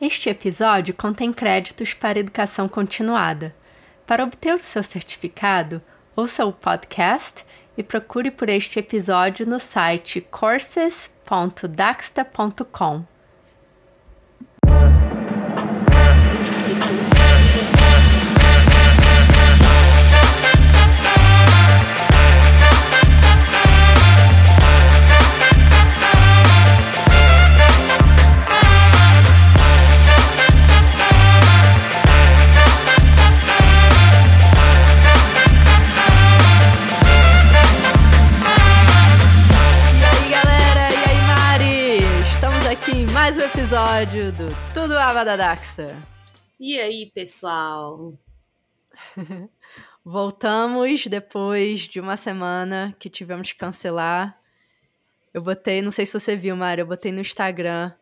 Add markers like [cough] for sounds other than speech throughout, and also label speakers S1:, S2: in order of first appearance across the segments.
S1: Este episódio contém créditos para educação continuada. Para obter o seu certificado, ouça o podcast e procure por este episódio no site courses.daxta.com. episódio do Tudo Ava da Daxa.
S2: E aí, pessoal? [laughs]
S1: Voltamos depois de uma semana que tivemos que cancelar. Eu botei, não sei se você viu, Mari, eu botei no Instagram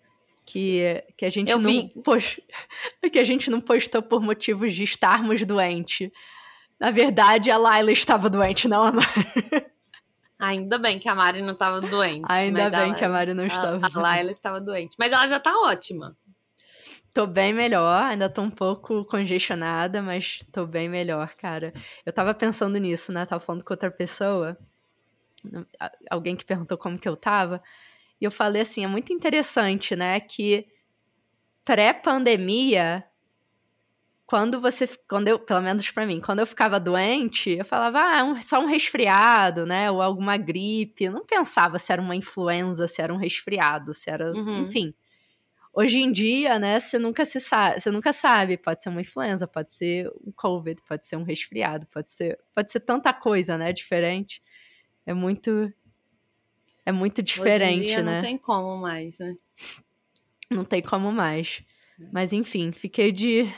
S1: que, que a gente
S2: eu
S1: não post... [laughs] que a gente não postou por motivos de estarmos doentes. Na verdade, a Laila estava doente, não a Mari. [laughs]
S2: Ainda bem que a Mari não estava doente.
S1: Ainda bem a, que a Mari não estava
S2: doente. A Laila estava doente. Mas ela já está ótima.
S1: Tô bem melhor, ainda tô um pouco congestionada, mas tô bem melhor, cara. Eu tava pensando nisso, né? Tava falando com outra pessoa, alguém que perguntou como que eu tava, e eu falei assim, é muito interessante, né, que pré-pandemia quando você, quando eu, pelo menos para mim, quando eu ficava doente, eu falava, ah, é um, só um resfriado, né, ou alguma gripe. Eu não pensava se era uma influenza, se era um resfriado, se era, uhum. enfim. Hoje em dia, né, você nunca se sabe, você nunca sabe, pode ser uma influenza, pode ser um covid, pode ser um resfriado, pode ser, pode ser tanta coisa, né, diferente. É muito é muito diferente, Hoje em dia
S2: né? Não tem como mais, né?
S1: Não tem como mais. É. Mas enfim, fiquei de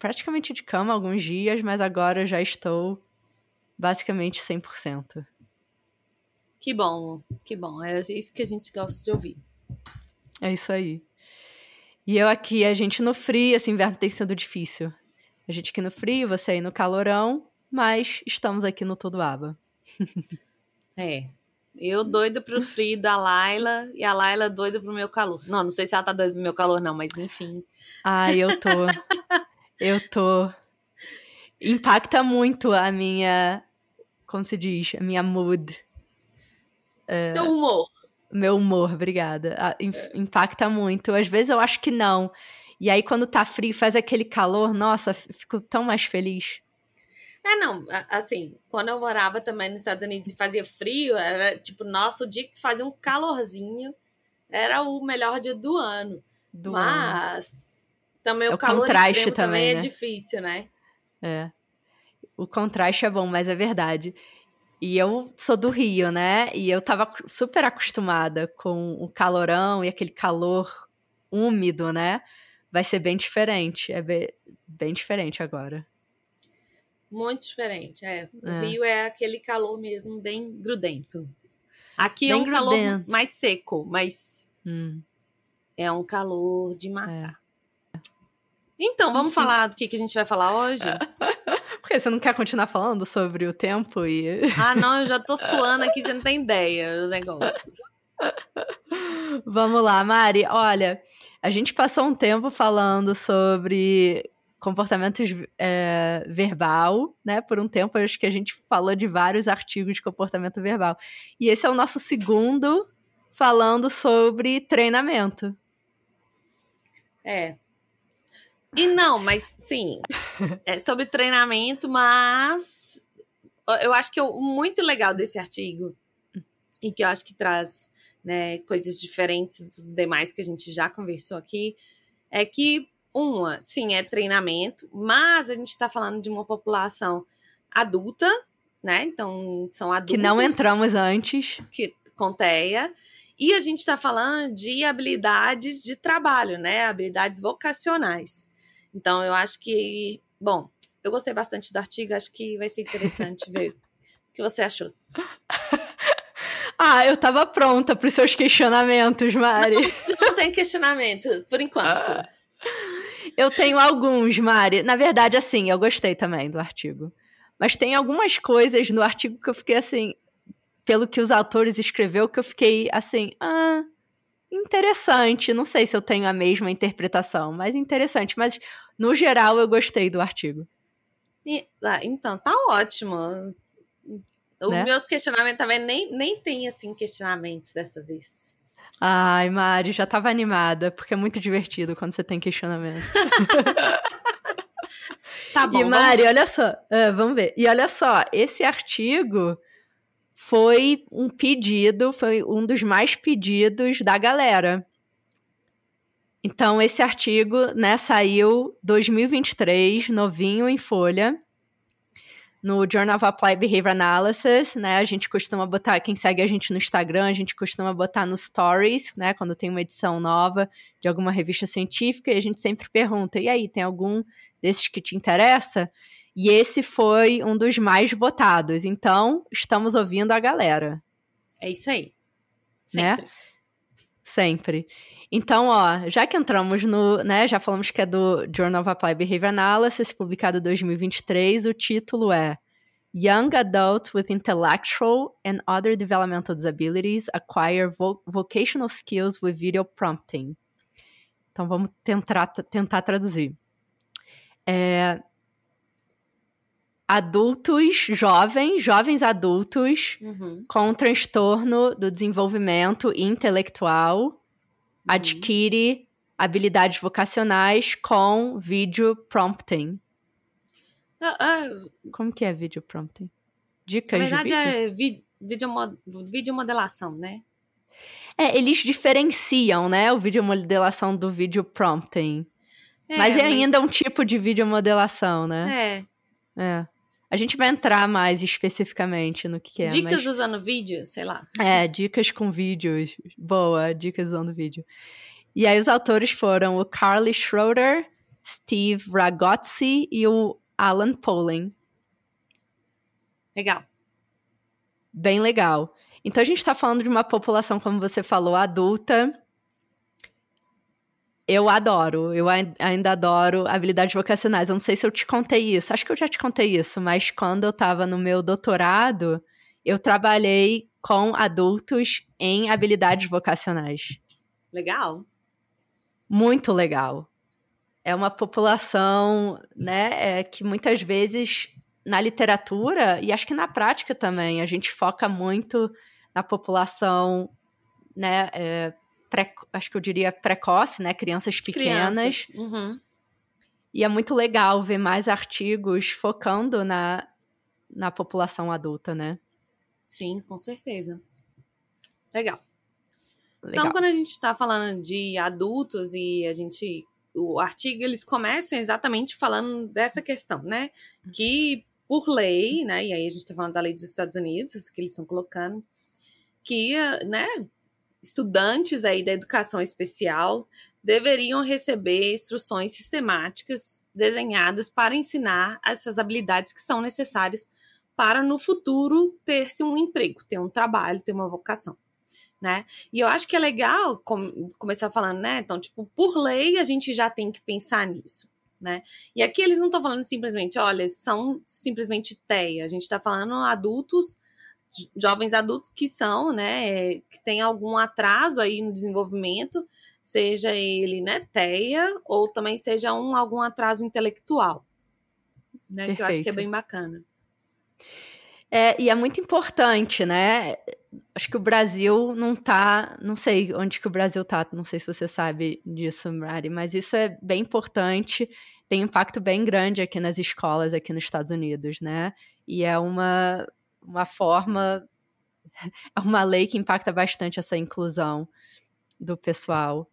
S1: praticamente de cama alguns dias, mas agora já estou basicamente 100%.
S2: Que bom, que bom. É isso que a gente gosta de ouvir.
S1: É isso aí. E eu aqui, a gente no frio, esse inverno tem sido difícil. A gente aqui no frio, você aí no calorão, mas estamos aqui no Todo Aba. [laughs]
S2: é. Eu doido pro frio da Laila e a Laila doida pro meu calor. Não, não sei se ela tá doida pro meu calor, não, mas enfim.
S1: Ai, eu tô. [laughs] Eu tô. Impacta muito a minha. Como se diz? A minha mood.
S2: Uh, Seu humor.
S1: Meu humor, obrigada. Impacta muito. Às vezes eu acho que não. E aí, quando tá frio, faz aquele calor, nossa, fico tão mais feliz.
S2: É, não, assim, quando eu morava também nos Estados Unidos e fazia frio, era tipo, nossa, o dia que fazia um calorzinho era o melhor dia do ano. Do Mas também o, o calor contraste também, também é né? difícil, né?
S1: É. O contraste é bom, mas é verdade. E eu sou do Rio, né? E eu tava super acostumada com o calorão e aquele calor úmido, né? Vai ser bem diferente. É bem, bem diferente agora.
S2: Muito diferente, é. O é. Rio é aquele calor mesmo bem grudento. Aqui é bem é um grudento. calor mais seco, mas hum. é um calor de matar. É. Então, vamos falar do que, que a gente vai falar hoje? [laughs]
S1: Porque você não quer continuar falando sobre o tempo e.
S2: Ah, [laughs] não, eu já tô suando aqui, você não tem ideia do negócio.
S1: Vamos lá, Mari. Olha, a gente passou um tempo falando sobre comportamentos é, verbal, né? Por um tempo, acho que a gente falou de vários artigos de comportamento verbal. E esse é o nosso segundo falando sobre treinamento.
S2: É, e não, mas sim, é sobre treinamento, mas eu acho que o muito legal desse artigo, e que eu acho que traz né, coisas diferentes dos demais que a gente já conversou aqui, é que, uma, sim, é treinamento, mas a gente está falando de uma população adulta, né? Então, são adultos.
S1: Que não entramos antes.
S2: Que, com TEA. E a gente está falando de habilidades de trabalho, né? Habilidades vocacionais. Então, eu acho que, bom, eu gostei bastante do artigo, acho que vai ser interessante ver [laughs] o que você achou. [laughs]
S1: ah, eu tava pronta para os seus questionamentos, Mari.
S2: Não, não tem questionamento, por enquanto.
S1: Eu tenho alguns, Mari. Na verdade, assim, eu gostei também do artigo. Mas tem algumas coisas no artigo que eu fiquei assim, pelo que os autores escreveu, que eu fiquei assim, ah, interessante. Não sei se eu tenho a mesma interpretação, mas interessante. Mas, no geral, eu gostei do artigo.
S2: E, ah, então, tá ótimo. Os né? meus questionamentos também nem, nem tem, assim, questionamentos dessa vez.
S1: Ai, Mari, já tava animada, porque é muito divertido quando você tem questionamento. [laughs]
S2: tá bom.
S1: E, Mari, olha só, uh, vamos ver. E olha só, esse artigo foi um pedido, foi um dos mais pedidos da galera. Então, esse artigo, né, saiu 2023, novinho em folha, no Journal of Applied Behavior Analysis, né? A gente costuma botar, quem segue a gente no Instagram, a gente costuma botar nos stories, né? Quando tem uma edição nova de alguma revista científica, e a gente sempre pergunta: e aí, tem algum desses que te interessa? E esse foi um dos mais votados. Então, estamos ouvindo a galera.
S2: É isso aí.
S1: Né? Sempre. Né? Sempre. Então, ó, já que entramos no, né, já falamos que é do Journal of Applied Behavior Analysis, publicado em 2023, o título é Young Adults with Intellectual and Other Developmental Disabilities Acquire vo Vocational Skills with Video Prompting. Então, vamos tentar, tentar traduzir. É, adultos jovens, jovens adultos
S2: uhum.
S1: com transtorno do desenvolvimento intelectual uhum. adquire habilidades vocacionais com vídeo prompting.
S2: Uh,
S1: uh, Como que é vídeo prompting? Dicas
S2: Na verdade é vi vídeo, vídeo modelação, né?
S1: É, eles diferenciam, né, o vídeo modelação do vídeo prompting. É, mas é mas... ainda um tipo de vídeo modelação,
S2: né?
S1: É. É. A gente vai entrar mais especificamente no que, é.
S2: Dicas
S1: mas...
S2: usando vídeo, sei lá.
S1: É, dicas com vídeos. Boa, dicas usando vídeo. E aí os autores foram o Carly Schroeder, Steve Ragozzi e o Alan Poling.
S2: Legal.
S1: Bem legal. Então a gente está falando de uma população, como você falou, adulta, eu adoro, eu ainda adoro habilidades vocacionais. Eu não sei se eu te contei isso, acho que eu já te contei isso, mas quando eu estava no meu doutorado, eu trabalhei com adultos em habilidades vocacionais.
S2: Legal.
S1: Muito legal. É uma população, né, é, que muitas vezes na literatura e acho que na prática também a gente foca muito na população, né, é, pré, acho que eu diria precoce, né? Crianças pequenas. Crianças.
S2: Uhum.
S1: E é muito legal ver mais artigos focando na, na população adulta, né?
S2: Sim, com certeza. Legal. Legal. Então, quando a gente está falando de adultos e a gente. O artigo, eles começam exatamente falando dessa questão, né? Que por lei, né? E aí a gente está falando da lei dos Estados Unidos, que eles estão colocando, que, né, estudantes aí da educação especial deveriam receber instruções sistemáticas desenhadas para ensinar essas habilidades que são necessárias para no futuro ter-se um emprego, ter um trabalho, ter uma vocação. Né? E eu acho que é legal com, começar falando, né? Então, tipo, por lei a gente já tem que pensar nisso, né? E aqui eles não estão falando simplesmente, olha, são simplesmente TEA, a gente está falando adultos jovens adultos que são, né, que tem algum atraso aí no desenvolvimento, seja ele, né, TEA, ou também seja um, algum atraso intelectual, né, que eu acho que é bem bacana.
S1: É, e é muito importante, né, acho que o Brasil não tá, não sei onde que o Brasil tá, não sei se você sabe disso, Mari, mas isso é bem importante, tem um impacto bem grande aqui nas escolas aqui nos Estados Unidos, né, e é uma uma forma, [laughs] é uma lei que impacta bastante essa inclusão do pessoal.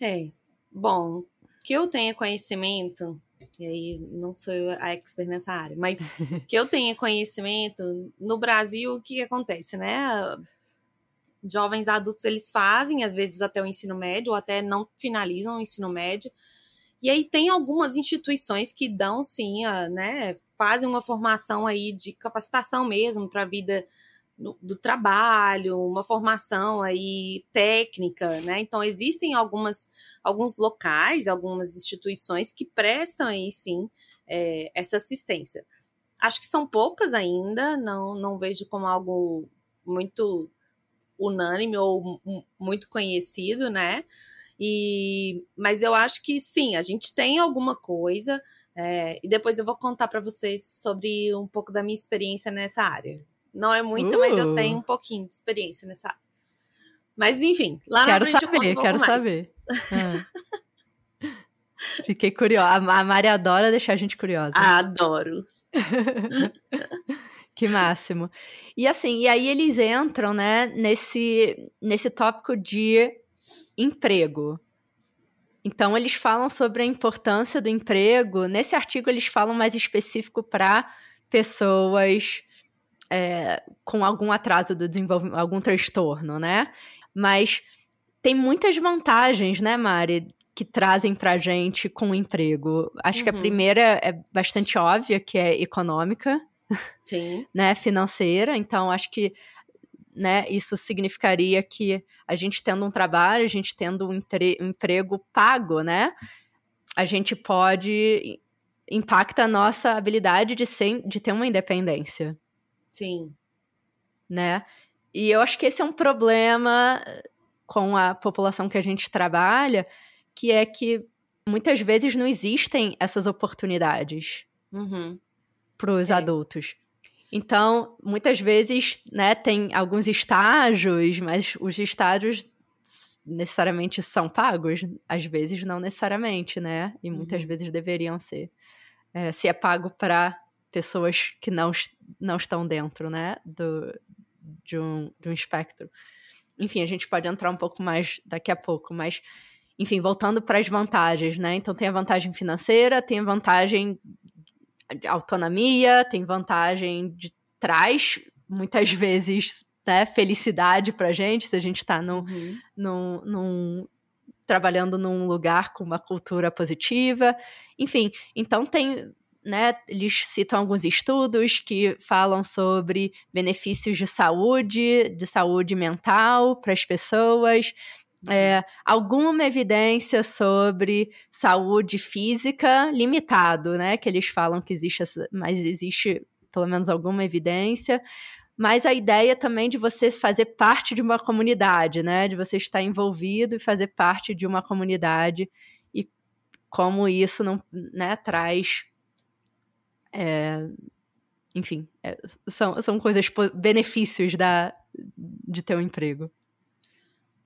S2: É, bom, que eu tenha conhecimento, e aí não sou a expert nessa área, mas [laughs] que eu tenha conhecimento, no Brasil, o que, acontece, né? Jovens adultos, eles fazem, às vezes, até o ensino médio, ou até não finalizam o ensino médio, e aí tem algumas instituições que dão sim, a, né, fazem uma formação aí de capacitação mesmo para a vida do, do, trabalho, uma formação aí técnica, né? Então existem algumas alguns locais, algumas instituições que prestam aí sim é, essa assistência. Acho que são poucas ainda, não não vejo como algo muito unânime ou muito conhecido, né? E, mas eu acho que sim, a gente tem alguma coisa. É, e depois eu vou contar para vocês sobre um pouco da minha experiência nessa área. Não é muita, uh. mas eu tenho uh! um pouquinho de experiência nessa área. Mas enfim, lá
S1: quero
S2: na frente
S1: saber,
S2: eu conto um
S1: quero
S2: mais.
S1: saber. [laughs] Ah. Fiquei curiosa. A Mari adora deixar a gente curiosa.
S2: Adoro. [laughs]
S1: que máximo. E assim, e aí eles entram, né, nesse, nesse tópico de emprego. Então, eles falam sobre a importância do emprego. Nesse artigo, eles falam mais específico para pessoas é, com algum atraso do desenvolvimento, algum transtorno, né? Mas tem muitas vantagens, né, Mari, que trazem pra gente com o emprego. Acho uhum. que a uhum. primeira é bastante óbvia, que é econômica.
S2: Sim.
S1: né, financeira. Então, acho que né, isso significaria que a gente tendo um trabalho, a gente tendo um, um emprego pago, né, a gente pode impacta a nossa habilidade de ser, de ter uma independência.
S2: Sim.
S1: Né? E eu acho que esse é um problema com a população que a gente trabalha, que é que muitas vezes não existem essas oportunidades
S2: uhum.
S1: para os é. adultos. Então, muitas vezes, né, tem alguns estágios, mas os estágios necessariamente são pagos, às vezes não necessariamente, né? E muitas uhum. vezes deveriam ser. É, se é pago para pessoas que não, não estão dentro, né, do, de, um, de um espectro. Enfim, a gente pode entrar um pouco mais daqui a pouco, mas, enfim, voltando para as vantagens, né? Então, tem a vantagem financeira, tem a vantagem autonomia, tem vantagem de traz muitas vezes né, felicidade pra gente, se a gente está num, uhum. num, num, trabalhando num lugar com uma cultura positiva. Enfim, então tem. Né, eles citam alguns estudos que falam sobre benefícios de saúde, de saúde mental para as pessoas, é, alguma evidência sobre saúde física limitado, né? Que eles falam que existe, mas existe pelo menos alguma evidência. Mas a ideia também de você fazer parte de uma comunidade, né? De você estar envolvido e fazer parte de uma comunidade e como isso não né, traz. É, enfim, é, são, são coisas, benefícios da, de ter um emprego.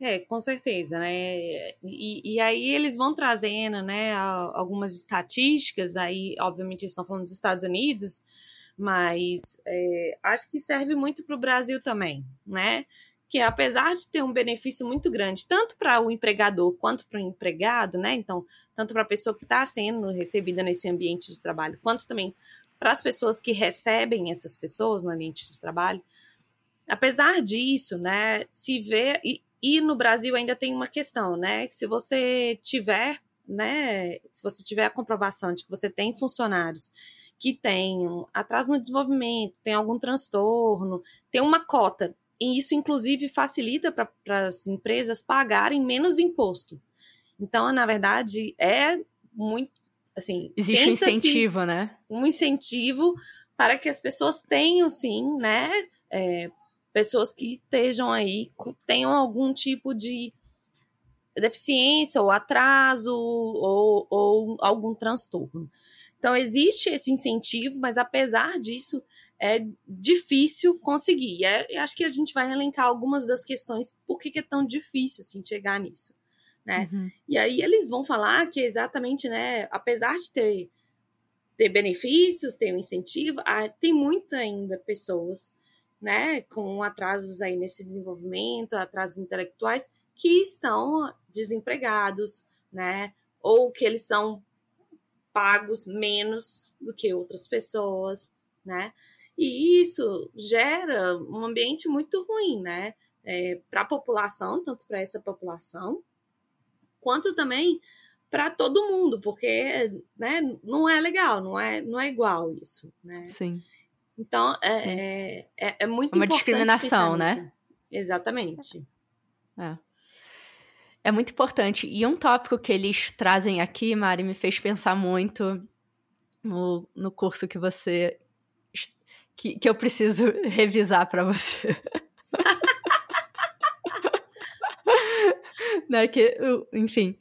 S2: É, com certeza, né? E, e aí eles vão trazendo, né, algumas estatísticas, aí, obviamente, eles estão falando dos Estados Unidos, mas é, acho que serve muito para o Brasil também, né? Que apesar de ter um benefício muito grande, tanto para o empregador quanto para o empregado, né? Então, tanto para a pessoa que está sendo recebida nesse ambiente de trabalho, quanto também para as pessoas que recebem essas pessoas no ambiente de trabalho. Apesar disso, né, se vê, e, e no Brasil ainda tem uma questão, né? Se você tiver, né? Se você tiver a comprovação de que você tem funcionários que tenham atraso no desenvolvimento, tem algum transtorno, tem uma cota. E isso, inclusive, facilita para as empresas pagarem menos imposto. Então, na verdade, é muito. Assim,
S1: Existe um incentivo, né?
S2: Um incentivo para que as pessoas tenham, sim, né? É, pessoas que estejam aí, tenham algum tipo de deficiência ou atraso ou, ou algum transtorno. Então, existe esse incentivo, mas apesar disso, é difícil conseguir. E é, acho que a gente vai elencar algumas das questões por que, é tão difícil assim, chegar nisso. Né? Uhum. E aí eles vão falar que exatamente, né, apesar de ter, ter benefícios, ter um incentivo, ah, tem muita ainda pessoas né, com atrasos aí nesse desenvolvimento, atrasos intelectuais, que estão desempregados, né, ou que eles são pagos menos do que outras pessoas, né, e isso gera um ambiente muito ruim, né, é, para a população, tanto para essa população, quanto também para todo mundo, porque né, não é legal, não é, não é igual isso, né?
S1: Sim.
S2: Então, é, é, é, é, muito
S1: Uma discriminação, né?
S2: Exatamente.
S1: É. É muito importante. E um tópico que eles trazem aqui, Mari, me fez pensar muito no, no curso que você. que, que eu preciso [laughs] revisar para você. [laughs] né, que, enfim,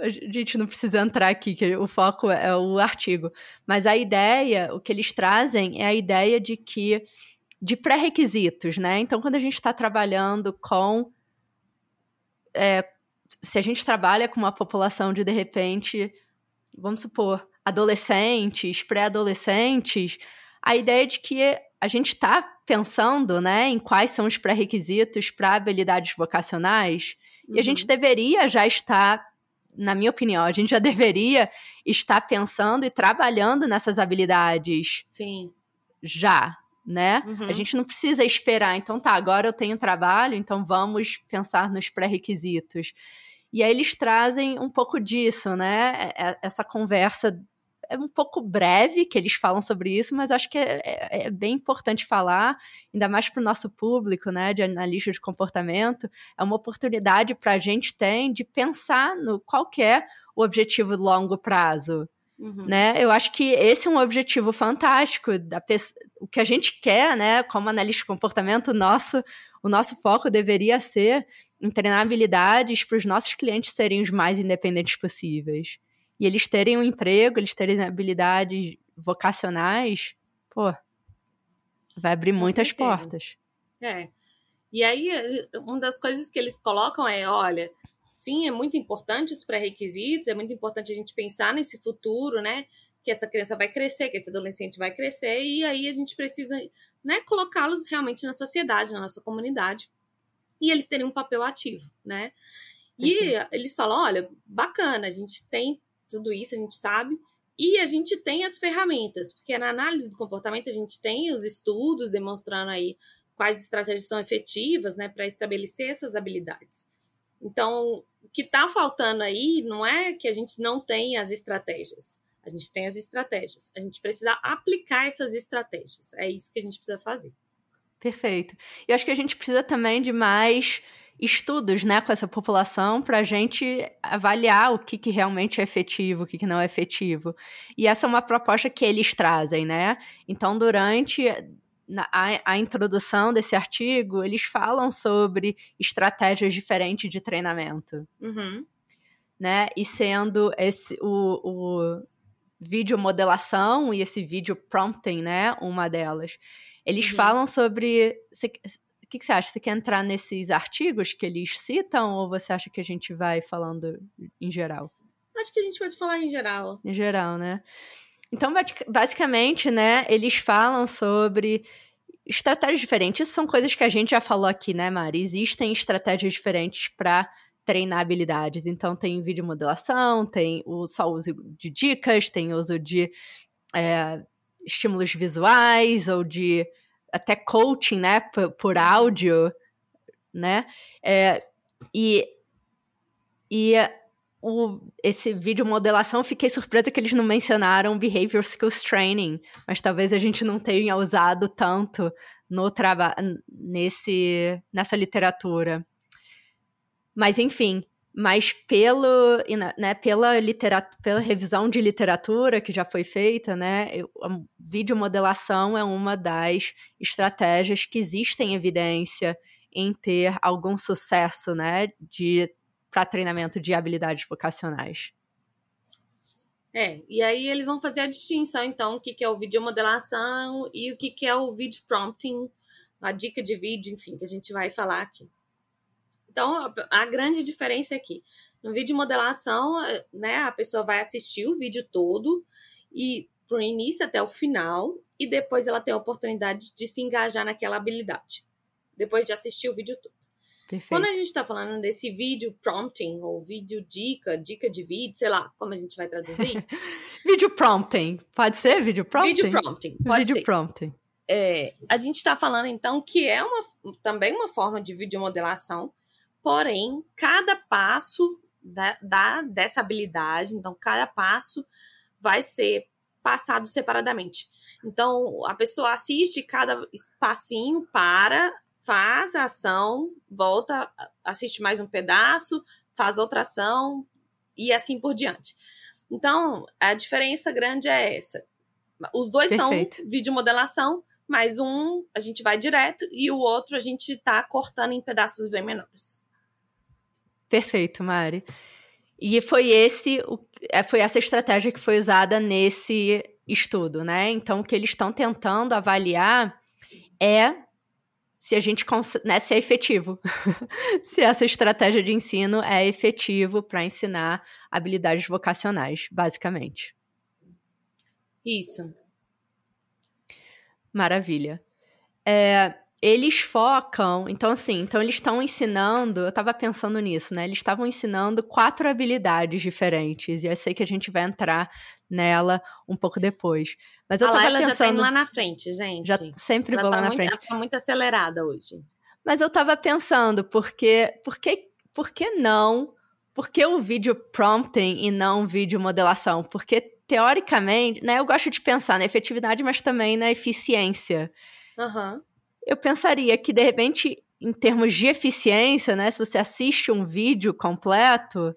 S1: a gente não precisa entrar aqui, que o foco é o artigo. Mas a ideia, o que eles trazem é a ideia de que de pré-requisitos, né? Então, quando a gente está trabalhando com. É, se a gente trabalha com uma população de, de repente, vamos supor, adolescentes, pré-adolescentes, a ideia de que a gente está pensando né, em quais são os pré-requisitos para habilidades vocacionais, uhum. e a gente uhum. deveria já estar, na minha opinião, a gente já deveria estar pensando e trabalhando nessas habilidades.
S2: Sim.
S1: Já, né? Uhum. A gente não precisa esperar, então tá, agora eu tenho trabalho, então vamos pensar nos pré-requisitos. E aí eles trazem um pouco disso, né? É, é, essa conversa é um pouco breve que eles falam sobre isso, mas acho que é, é, é bem importante falar, ainda mais para o nosso público, né, de analista de comportamento. É uma oportunidade para a gente ter de pensar no qual é o objetivo de longo prazo. Uhum. Né? Eu acho que esse é um objetivo fantástico. Da o que a gente quer, né, como analista de comportamento, nosso, o nosso foco deveria ser em treinar habilidades para os nossos clientes serem os mais independentes possíveis. E eles terem um emprego, eles terem habilidades vocacionais, pô, vai abrir Com muitas certeza. portas.
S2: É. E aí, uma das coisas que eles colocam é: olha, sim, é muito importante os pré-requisitos, é muito importante a gente pensar nesse futuro, né? Que essa criança vai crescer, que esse adolescente vai crescer, e aí a gente precisa né, colocá-los realmente na sociedade, na nossa comunidade e eles terem um papel ativo, né? E uhum. eles falam: olha, bacana, a gente tem tudo isso, a gente sabe, e a gente tem as ferramentas, porque na análise do comportamento a gente tem os estudos demonstrando aí quais estratégias são efetivas, né, para estabelecer essas habilidades. Então, o que está faltando aí não é que a gente não tem as estratégias. A gente tem as estratégias. A gente precisa aplicar essas estratégias. É isso que a gente precisa fazer.
S1: Perfeito. E acho que a gente precisa também de mais estudos né, com essa população para a gente avaliar o que, que realmente é efetivo, o que, que não é efetivo. E essa é uma proposta que eles trazem, né? Então, durante a, a introdução desse artigo, eles falam sobre estratégias diferentes de treinamento.
S2: Uhum.
S1: Né? E sendo esse o, o vídeo modelação e esse vídeo prompting, né? Uma delas. Eles uhum. falam sobre. O que, que, você acha? Você quer entrar nesses artigos que eles citam ou você acha que a gente vai falando em geral?
S2: Acho que a gente pode falar em geral.
S1: Em geral, né? Então, basicamente, né, eles falam sobre estratégias diferentes. Isso são coisas que a gente já falou aqui, né, Mari? Existem estratégias diferentes para treinar habilidades. Então, tem vídeo modelação, tem o só uso de dicas, tem uso de é, estímulos visuais ou de até coaching, né, por, por uhum. áudio, né? É, e e o, esse vídeo modelação, fiquei surpresa que eles não mencionaram Behavior Skills Training, mas talvez a gente não tenha usado tanto no trabalho nesse nessa literatura. Mas enfim, mas pelo, né, pela, pela revisão de literatura que já foi feita, né, a videomodelação é uma das estratégias que existem evidência em ter algum sucesso, né, de para treinamento de habilidades vocacionais.
S2: É, e aí eles vão fazer a distinção, então, o que, que é o videomodelação e o que, que é o vídeo prompting, a dica de vídeo, enfim, que a gente vai falar aqui. Então, a grande diferença é que no vídeo modelação, né, a pessoa vai assistir o vídeo todo e pro início até o final e depois ela tem a oportunidade de se engajar naquela habilidade, depois de assistir o vídeo todo. Perfeito. Quando a gente está falando desse vídeo prompting ou vídeo dica, dica de vídeo, sei lá, como a gente vai traduzir? [laughs]
S1: vídeo prompting, pode ser vídeo prompting?
S2: Vídeo prompting, pode
S1: vídeo
S2: ser.
S1: prompting.
S2: É, a gente está falando então que é uma, também uma forma de videomodelação, Porém, cada passo da, da, dessa habilidade, então, cada passo vai ser passado separadamente. Então, a pessoa assiste cada passinho, para, faz a ação, volta, assiste mais um pedaço, faz outra ação e assim por diante. Então, a diferença grande é essa. Os dois Perfeito. são videomodelação, mas um a gente vai direto e o outro a gente está cortando em pedaços bem menores.
S1: Perfeito, Mari. E foi esse, é, foi essa estratégia que foi usada nesse estudo, né? Então, o que eles estão tentando avaliar é se a gente né, se é efetivo, [laughs] se essa estratégia de ensino é efetivo para ensinar habilidades vocacionais, basicamente.
S2: Isso.
S1: Maravilha. É, eles focam, então assim, então eles estão ensinando, eu estava pensando nisso, né? Eles estavam ensinando quatro habilidades diferentes, e eu sei que a gente vai entrar nela um pouco depois. Mas eu
S2: a
S1: tava pensando,
S2: já tá indo lá na frente, gente.
S1: Já sempre
S2: ela
S1: vou
S2: tá
S1: lá na
S2: muito,
S1: frente.
S2: Ela tá muito acelerada hoje.
S1: Mas eu tava pensando, porque, porque, por que não? Por que o vídeo prompting e não vídeo modelação? Porque, teoricamente, né, eu gosto de pensar na efetividade, mas também na eficiência.
S2: Uhum.
S1: Eu pensaria que, de repente, em termos de eficiência, né, se você assiste um vídeo completo,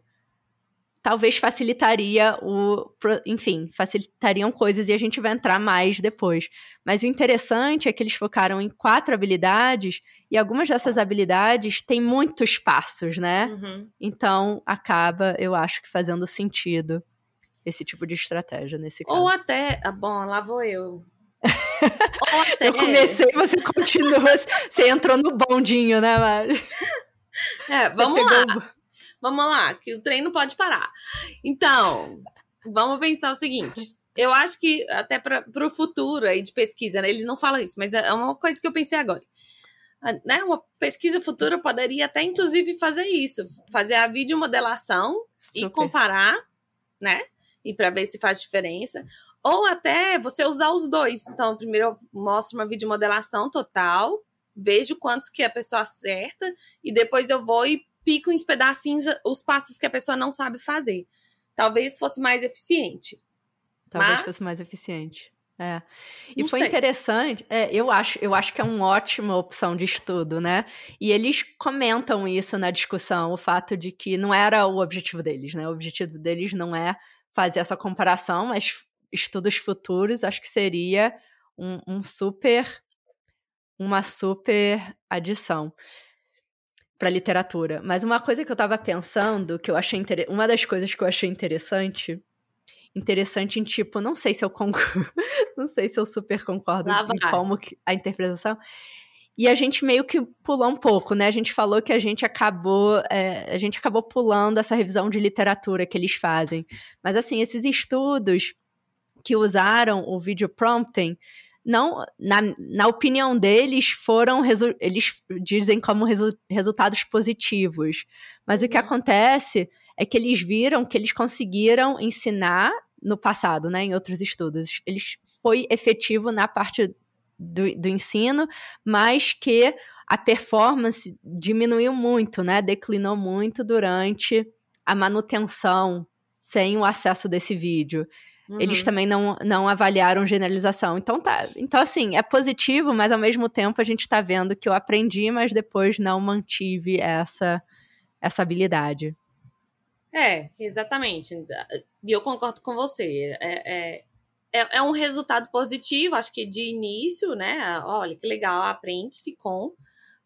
S1: talvez facilitaria o. Enfim, facilitariam coisas e a gente vai entrar mais depois. Mas o interessante é que eles focaram em quatro habilidades e algumas dessas habilidades têm muitos passos, né?
S2: Uhum.
S1: Então acaba, eu acho que fazendo sentido esse tipo de estratégia nesse caso.
S2: Ou até. ah, Bom, lá vou eu. Até,
S1: Eu comecei, você continua, você entrou no bondinho, né, Mari?
S2: É, vamos lá. Vamos lá, que o trem não pode parar. Então, vamos pensar o seguinte. Eu acho que até para o futuro aí de pesquisa, né, eles não falam isso, mas é uma coisa que eu pensei agora. Ah, Né, uma pesquisa futura poderia até, inclusive, fazer isso. Fazer a videomodelação e
S1: Super.
S2: comparar, né? E para ver se faz diferença. Ou até você usar os dois. Então, primeiro eu mostro uma videomodelação total, vejo quantos que a pessoa acerta, e depois eu vou e pico em pedacinhos os passos que a pessoa não sabe fazer. Talvez fosse mais eficiente.
S1: Talvez
S2: Mas-
S1: fosse mais eficiente. É. E
S2: Não
S1: foi
S2: sei.
S1: interessante, é, eu, acho, eu acho que é uma ótima opção de estudo, né? E eles comentam isso na discussão, o fato de que não era o objetivo deles, né? O objetivo deles não é fazer essa comparação, mas estudos futuros acho que seria um, um super, uma super adição para literatura. Mas uma coisa que eu estava pensando, que eu achei inter... uma das coisas que eu achei interessante, interessante em tipo, não sei se eu concordo, [laughs] não sei se eu super concordo em
S2: vai.
S1: como a interpretação. E a gente meio que pulou um pouco, né? A gente falou que a gente acabou, é, a gente acabou pulando essa revisão de literatura que eles fazem. Mas assim, esses estudos que usaram o vídeo prompting, não, na, na opinião deles, foram eles dizem como resu- resultados positivos. Mas o que
S2: Uhum.
S1: acontece é que eles viram que eles conseguiram ensinar no passado, né, em outros estudos. Eles foi efetivo na parte do, do ensino, mas que a performance diminuiu muito, né, declinou muito durante a manutenção sem o acesso desse vídeo. Eles
S2: Uhum.
S1: também não, não avaliaram generalização. Então, tá, então, assim, é positivo, mas ao mesmo tempo a gente tá vendo que eu aprendi, mas depois não mantive essa, essa habilidade.
S2: É, exatamente. E eu concordo com você. É, é, é, é um resultado positivo, acho que de início, né? Olha, que legal, aprende-se com.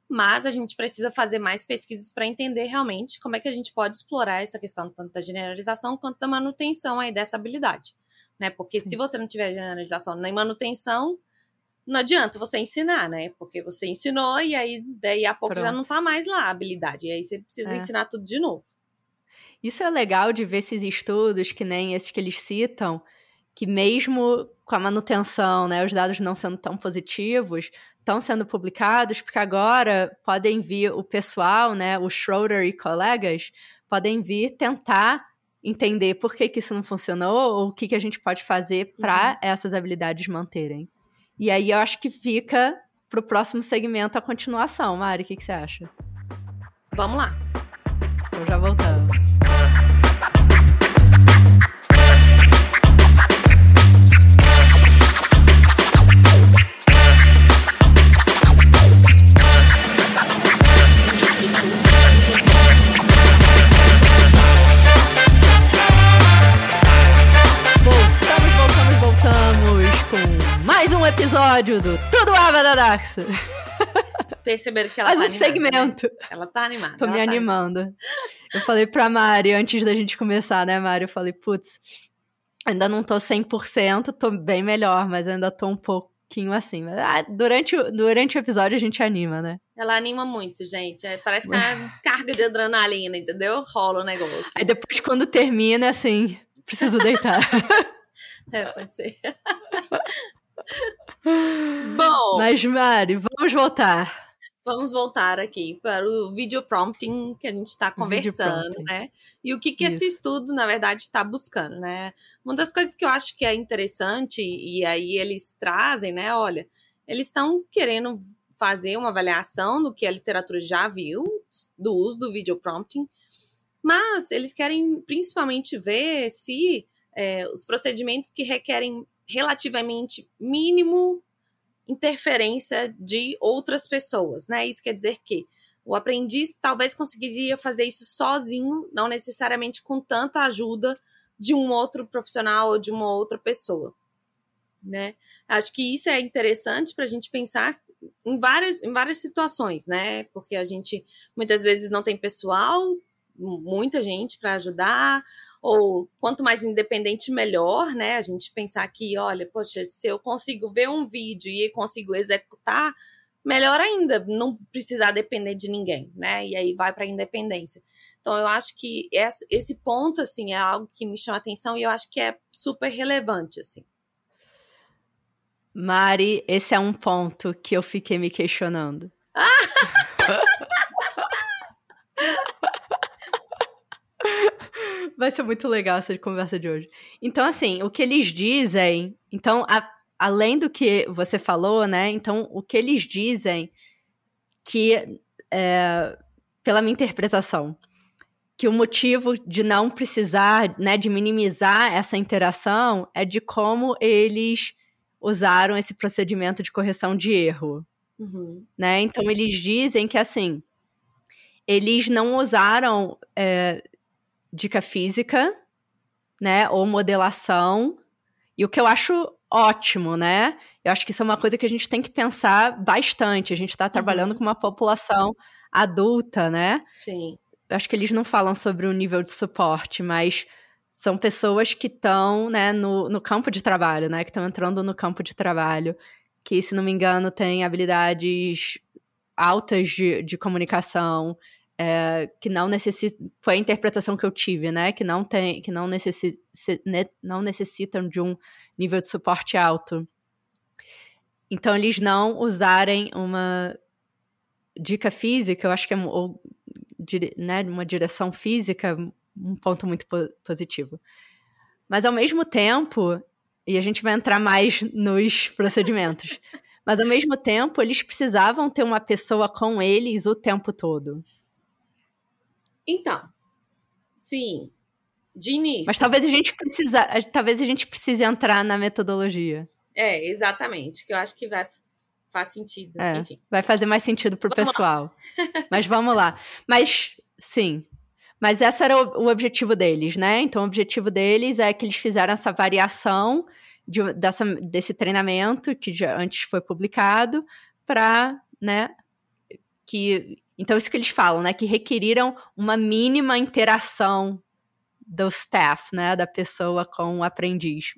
S2: Mas a gente precisa fazer mais pesquisas para entender realmente como é que a gente pode explorar essa questão tanto da generalização quanto da manutenção aí dessa habilidade. Né? Porque
S1: Sim.
S2: se você não tiver generalização nem manutenção, não adianta você ensinar, né? Porque você ensinou e aí daí a pouco já
S1: Pronto.
S2: não tá mais lá a habilidade. E aí você precisa
S1: É.
S2: ensinar tudo de novo.
S1: Isso é legal de ver esses estudos, que nem esses que eles citam, que mesmo com a manutenção, né, os dados não sendo tão positivos, estão sendo publicados, porque agora podem vir o pessoal, né, o Schroeder e colegas, podem vir tentar entender por que, que isso não funcionou ou o que, que a gente pode fazer para essas habilidades manterem. E aí eu acho que fica para o próximo segmento a continuação. Mari, o que, que você acha?
S2: Vamos lá.
S1: Eu já voltando. Voltamos, episódio do Tudo Ava da Dax.
S2: Perceberam que ela
S1: Faz
S2: tá
S1: um
S2: animada,
S1: segmento.
S2: né? Ela tá animada.
S1: Tô me
S2: tá
S1: animando. Eu falei pra Mari, antes da gente começar, né, Mari? Eu falei, putz, ainda não tô 100%, tô bem melhor, mas ainda tô um pouquinho assim. Mas, ah, durante, o, durante o episódio a gente anima, né?
S2: Ela anima muito, gente. É, parece que é uma descarga de adrenalina, entendeu? Rola o negócio.
S1: Aí depois, quando termina, assim, preciso deitar. [laughs]
S2: É, pode ser. Bom,
S1: mas, Mari, vamos voltar.
S2: vamos voltar aqui para o video prompting que a gente está conversando, né? E o que, que esse estudo, na verdade, está buscando, né? Uma das coisas que eu acho que é interessante, e aí eles trazem, né? Olha, eles estão querendo fazer uma avaliação do que a literatura já viu, do uso do video prompting, mas eles querem principalmente ver se é, os procedimentos que requerem relativamente mínimo interferência de outras pessoas, né? Isso quer dizer que o aprendiz talvez conseguiria fazer isso sozinho, não necessariamente com tanta ajuda de um outro profissional ou de uma outra pessoa, né? Acho que isso é interessante para a gente pensar em várias, em várias situações, né? Porque a gente muitas vezes não tem pessoal, muita gente para ajudar, ou quanto mais independente, melhor, né? A gente pensar que, olha, poxa, se eu consigo ver um vídeo e consigo executar, melhor ainda, não precisar depender de ninguém, né? E aí vai para a independência. Então, eu acho que esse ponto, assim, é algo que me chama atenção e eu acho que é super relevante, assim.
S1: Mari, esse é um ponto que eu fiquei me questionando. [laughs] Vai ser muito legal essa conversa de hoje. Então, assim, o que eles dizem. Então, a- além do que você falou, né? Então, o que eles dizem que, é, pela minha interpretação, que o motivo de não precisar, né, de minimizar essa interação é de como eles usaram esse procedimento de correção de erro,
S2: Uhum.
S1: né? Então eles dizem que assim, eles não usaram é, dica física, né, ou modelação, e o que eu acho ótimo, né? Eu acho que isso é uma coisa que a gente tem que pensar bastante. A gente está trabalhando com uma população adulta, né?
S2: Sim.
S1: eu acho que eles não falam sobre o nível de suporte, mas são pessoas que estão né, no, no campo de trabalho, né? Que estão entrando no campo de trabalho, que, se não me engano, têm habilidades altas de, de comunicação, é, que não necessitam. Foi a interpretação que eu tive, né? Que não tem, que não, necessi, ne- não necessitam de um nível de suporte alto. Então, eles não usarem uma dica física, eu acho que é ou, dire- né, uma direção física, um ponto muito po- positivo. Mas ao mesmo tempo, e a gente vai entrar mais nos procedimentos, [laughs] mas ao mesmo tempo eles precisavam ter uma pessoa com eles o tempo todo.
S2: Então, sim. De início.
S1: Mas talvez a gente precisa, talvez a gente precise entrar na metodologia.
S2: É, exatamente. Que eu acho que vai faz sentido.
S1: É.
S2: Enfim.
S1: Vai fazer mais sentido pro
S2: Vamos
S1: pessoal. [laughs] Mas vamos lá. Mas, sim. Mas esse era o, o objetivo deles, né? Então, o objetivo deles é que eles fizeram essa variação de- dessa, desse treinamento que já antes foi publicado para, né? Que, então, isso que eles falam, né? Que requeriram uma mínima interação do staff, né? Da pessoa com o aprendiz.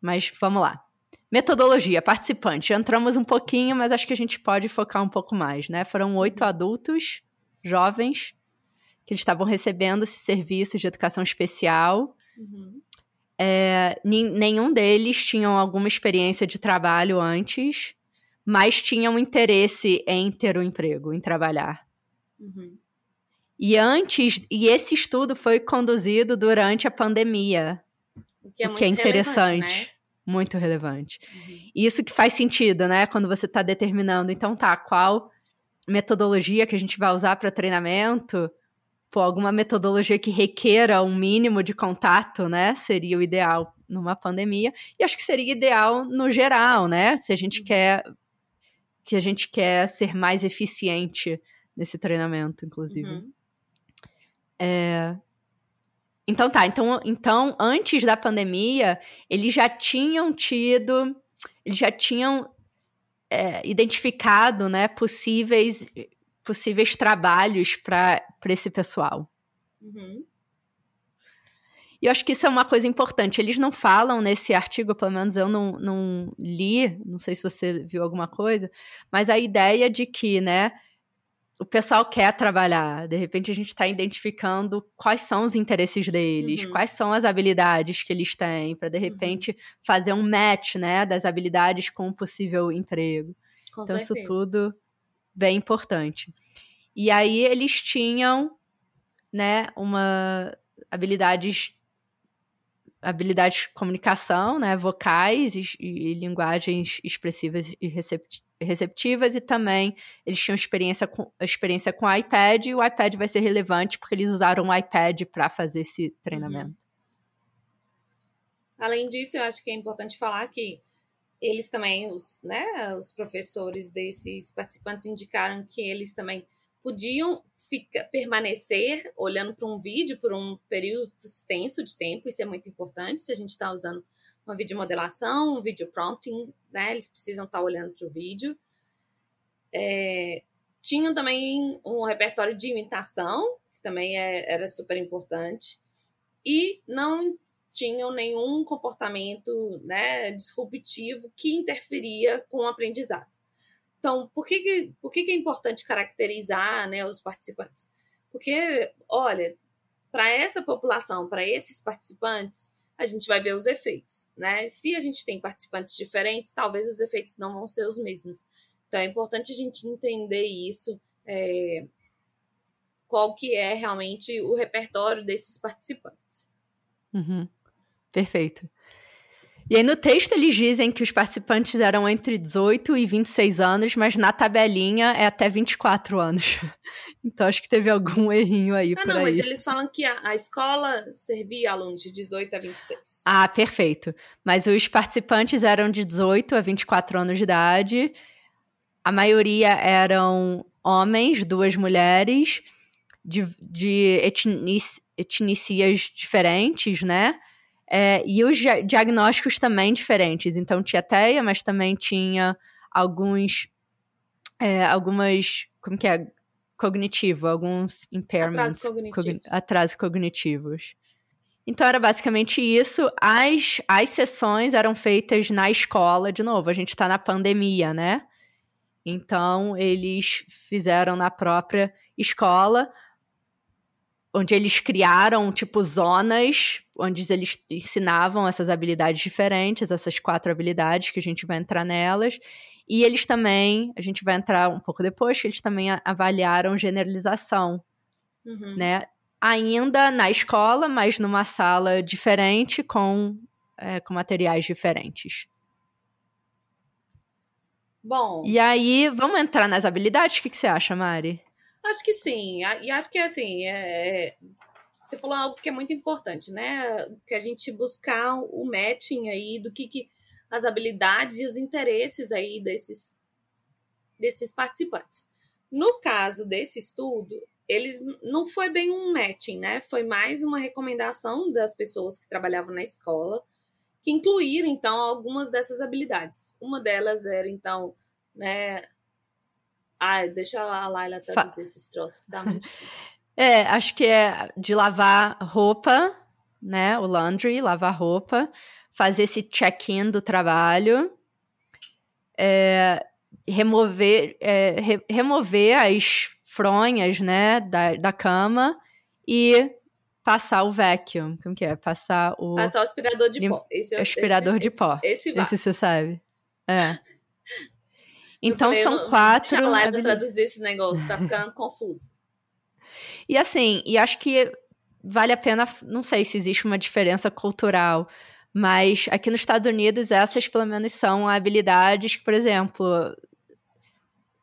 S1: Mas vamos lá. Metodologia, participante. Entramos um pouquinho, mas acho que a gente pode focar um pouco mais, né? Foram oito adultos, jovens, que eles estavam recebendo esse serviço de educação especial.
S2: Uhum.
S1: É, nenhum deles tinham alguma experiência de trabalho antes, mas tinham interesse em ter um emprego, em trabalhar.
S2: Uhum.
S1: E antes, e esse estudo foi conduzido durante a pandemia,
S2: O que é,
S1: o que é
S2: relevante,
S1: interessante.
S2: né?
S1: Muito relevante.
S2: Uhum.
S1: Isso que faz sentido, né? Quando você está determinando, então tá, qual metodologia que a gente vai usar para treinamento? Pô, alguma metodologia que requeira um mínimo de contato, né? Seria o ideal numa pandemia. E acho que seria ideal no geral, né? Se a gente quer se a gente quer ser mais eficiente nesse treinamento, inclusive.
S2: Uhum.
S1: É... Então tá, então, então antes da pandemia, eles já tinham tido, eles já tinham é, identificado, né, possíveis, possíveis trabalhos para esse pessoal. Uhum. E eu acho que isso é uma coisa importante. Eles não falam nesse artigo, pelo menos eu não, não li, não sei se você viu alguma coisa, mas a ideia de que, né, o pessoal quer trabalhar. De repente a gente está identificando quais são os interesses deles, uhum. quais são as habilidades que eles têm, para de uhum. repente uhum. fazer um match, né, das habilidades com um possível emprego. Com então certeza. isso tudo bem importante. E aí eles tinham, né, uma habilidades habilidades de comunicação, né, vocais e, e linguagens expressivas e receptivas e também eles tinham experiência com, experiência com iPad e o iPad vai ser relevante porque eles usaram o iPad para fazer esse treinamento. Uhum.
S2: Além disso, eu acho que é importante falar que eles também, os, né, os professores desses participantes indicaram que eles também podiam ficar, permanecer olhando para um vídeo por um período extenso de tempo, isso é muito importante se a gente está usando uma videomodelação, um vídeo prompting, né? Eles precisam estar tá olhando para o vídeo. É, tinham também um repertório de imitação, que também é, era super importante, e não tinham nenhum comportamento né, disruptivo que interferia com o aprendizado. Então, por que, que, por que, que é importante caracterizar né, os participantes? Porque, olha, para essa população, para esses participantes, a gente vai ver os efeitos, né? Se a gente tem participantes diferentes, talvez os efeitos não vão ser os mesmos. Então, é importante a gente entender isso, é, qual que é realmente o repertório desses participantes.
S1: Uhum. Perfeito. E aí no texto eles dizem que os participantes eram entre 18 e 26 anos, mas na tabelinha é até 24 anos. [laughs] Então acho que teve algum errinho aí ah, por não, aí.
S2: mas eles falam que a, a, escola servia alunos de 18 a 26.
S1: Ah, perfeito. Mas os participantes eram de 18 a 24 anos de idade. A maioria eram homens, duas mulheres, de, de etnic, etnicias diferentes, né? É, e os diagnósticos também diferentes. Então, tinha TEA, mas também tinha alguns. É, algumas. Como que é? Cognitivo, alguns impairments. Atrasos cognitivos. atrasos cognitivos. Então, era basicamente isso. As, as sessões eram feitas na escola, de novo, a gente está na pandemia, né? Então, eles fizeram na própria escola, onde eles criaram, tipo, zonas onde eles ensinavam essas habilidades diferentes, essas quatro habilidades que a gente vai entrar nelas. E eles também, a gente vai entrar um pouco depois, que eles também avaliaram generalização, uhum. né? Ainda na escola, mas numa sala diferente, com, é, com materiais diferentes.
S2: Bom.
S1: E aí, vamos entrar nas habilidades? O que, que você acha, Mari?
S2: Acho que sim. E acho que é assim, é, você falou algo que é muito importante, né? Que a gente buscar o matching aí do que, que as habilidades e os interesses aí desses, desses participantes. No caso desse estudo, eles não foi bem um matching, né? Foi mais uma recomendação das pessoas que trabalhavam na escola, que incluíram então algumas dessas habilidades. Uma delas era então, né? Ai, deixa a Laila traduzir esses troços que tá muito difícil. [laughs]
S1: É, acho que é de lavar roupa, né? O laundry, lavar roupa, fazer esse check-in do trabalho, é, remover, é, re, remover as fronhas, né, da, da cama e passar o vacuum. Como que é? Passar o.
S2: Passar o aspirador de pó. Esse,
S1: é aspirador
S2: esse,
S1: de pó.
S2: Esse, esse,
S1: esse você sabe. É. [laughs] Então falei, são quatro. Deixa a
S2: Laila traduzir esse negócio, tá ficando confuso. [laughs]
S1: E assim, e acho que vale a pena, não sei se existe uma diferença cultural, mas aqui nos Estados Unidos essas pelo menos são habilidades que, por exemplo,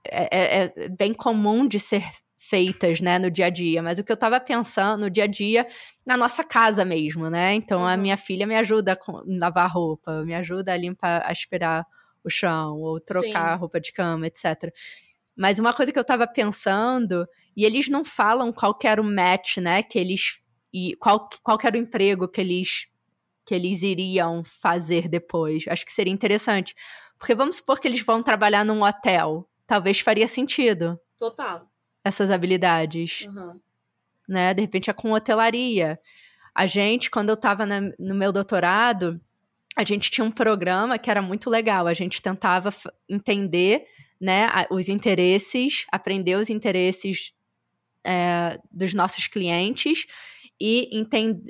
S1: é, é, é bem comum de ser feitas, né, no dia a dia, mas o que eu tava pensando no dia a dia, na nossa casa mesmo, né? Então uhum. a minha filha me ajuda a lavar roupa, me ajuda a limpar, a aspirar o chão, ou trocar Sim. a roupa de cama, etc. Mas uma coisa que eu tava pensando, e eles não falam qual era o match, né, que eles e qual, qual era o emprego que eles que eles iriam fazer depois. Acho que seria interessante, Porque vamos supor que eles vão trabalhar num hotel. Talvez faria sentido.
S2: Total.
S1: Essas habilidades.
S2: Uhum.
S1: Né? De repente é com hotelaria. A gente, quando eu estava no meu doutorado, a gente tinha um programa que era muito legal. A gente tentava entender né, os interesses, aprender os interesses é, dos nossos clientes e,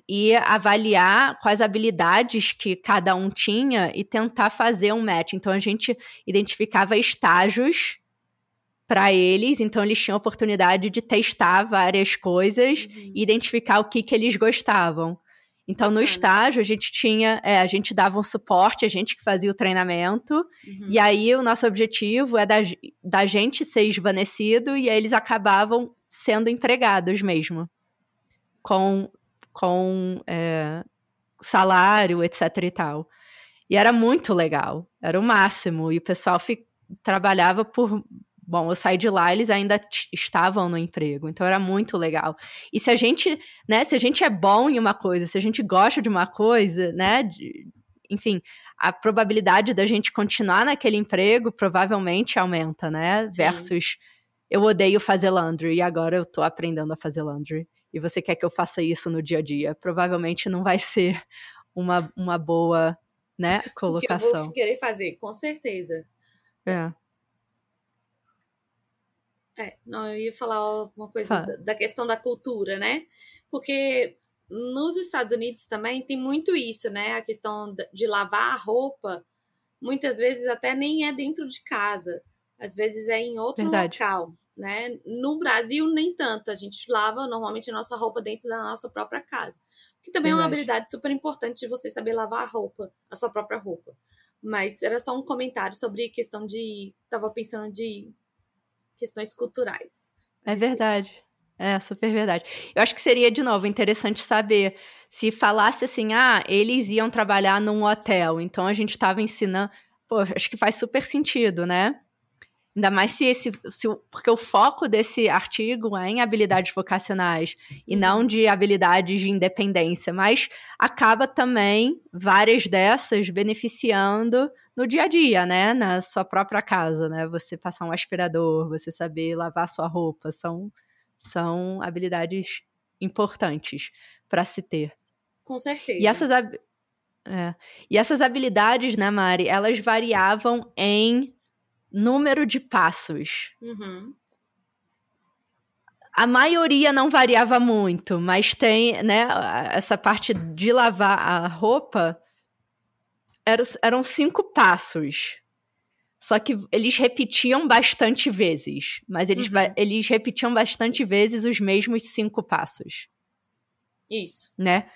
S1: e avaliar quais habilidades que cada um tinha e tentar fazer um match. Então a gente identificava estágios para eles, então eles tinham a oportunidade de testar várias coisas uhum. e identificar o que, que eles gostavam. Então, no estágio, a gente tinha, é, a gente dava um suporte, a gente que fazia o treinamento, uhum. e aí o nosso objetivo é da, da gente ser esvanecido e aí eles acabavam sendo empregados mesmo, com, com é, salário, etc e tal. E era muito legal, era o máximo, e o pessoal fi, trabalhava por Bom, eu saí de lá, eles ainda estavam no emprego, então era muito legal. E se a gente, né, se a gente é bom em uma coisa, se a gente gosta de uma coisa, né, de, enfim, a probabilidade da gente continuar naquele emprego provavelmente aumenta, né? Sim. Versus eu odeio fazer laundry e agora eu tô aprendendo a fazer laundry. E você quer que eu faça isso no dia a dia? Provavelmente não vai ser uma, uma boa, né, colocação. Que eu
S2: vou querer fazer, com certeza.
S1: É.
S2: É, não, eu ia falar uma coisa da, da questão da cultura, né? Porque nos Estados Unidos também tem muito isso, né? A questão de lavar a roupa, muitas vezes até nem é dentro de casa, às vezes é em outro Verdade. local, né? No Brasil, nem tanto. A gente lava normalmente a nossa roupa dentro da nossa própria casa. Que também Verdade. é uma habilidade super importante de você saber lavar a roupa, a sua própria roupa. Mas era só um comentário sobre a questão de. Tava pensando de questões culturais.
S1: É verdade. É, super verdade. Eu acho que seria, de novo, interessante saber se falasse assim, ah, eles iam trabalhar num hotel, então a gente estava ensinando. Pô, acho que faz super sentido, né? Ainda mais se esse. Se, porque o foco desse artigo é em habilidades vocacionais e uhum. não de habilidades de independência, mas acaba também várias dessas beneficiando no dia a dia, né? Na sua própria casa, né? Você passar um aspirador, você saber lavar sua roupa, são, são habilidades importantes para se ter.
S2: Com certeza.
S1: E essas, é, e essas habilidades, né, Mari, elas variavam em número de passos.
S2: Uhum.
S1: A maioria não variava muito, mas tem, né, essa parte de lavar a roupa eram, eram cinco passos. Só que eles repetiam bastante vezes. Mas eles, uhum. eles repetiam bastante vezes os mesmos cinco passos.
S2: Isso.
S1: Né?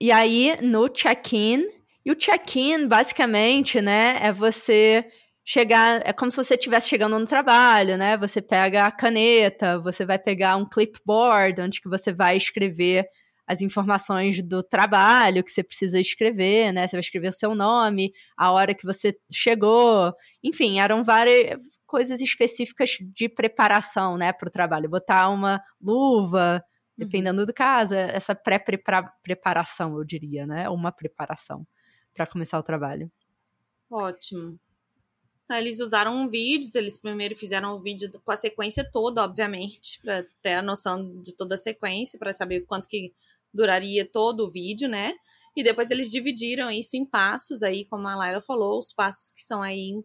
S1: E aí, no check-in. E o check-in, basicamente, né, é você chegar. É como se você estivesse chegando no trabalho, né? Você pega a caneta, você vai pegar um clipboard, onde que você vai escrever as informações do trabalho que você precisa escrever, né? Você vai escrever o seu nome, a hora que você chegou, enfim, eram várias coisas específicas de preparação, né, para o trabalho. Botar uma luva, uhum. dependendo do caso, essa pré-preparação, eu diria, né? Uma preparação para começar o trabalho.
S2: Ótimo. Então, eles usaram vídeos, eles primeiro fizeram o vídeo com a sequência toda, obviamente, [laughs] para ter a noção de toda a sequência, para saber quanto que duraria todo o vídeo, né? E depois eles dividiram isso em passos aí, como a Laila falou, os passos que são aí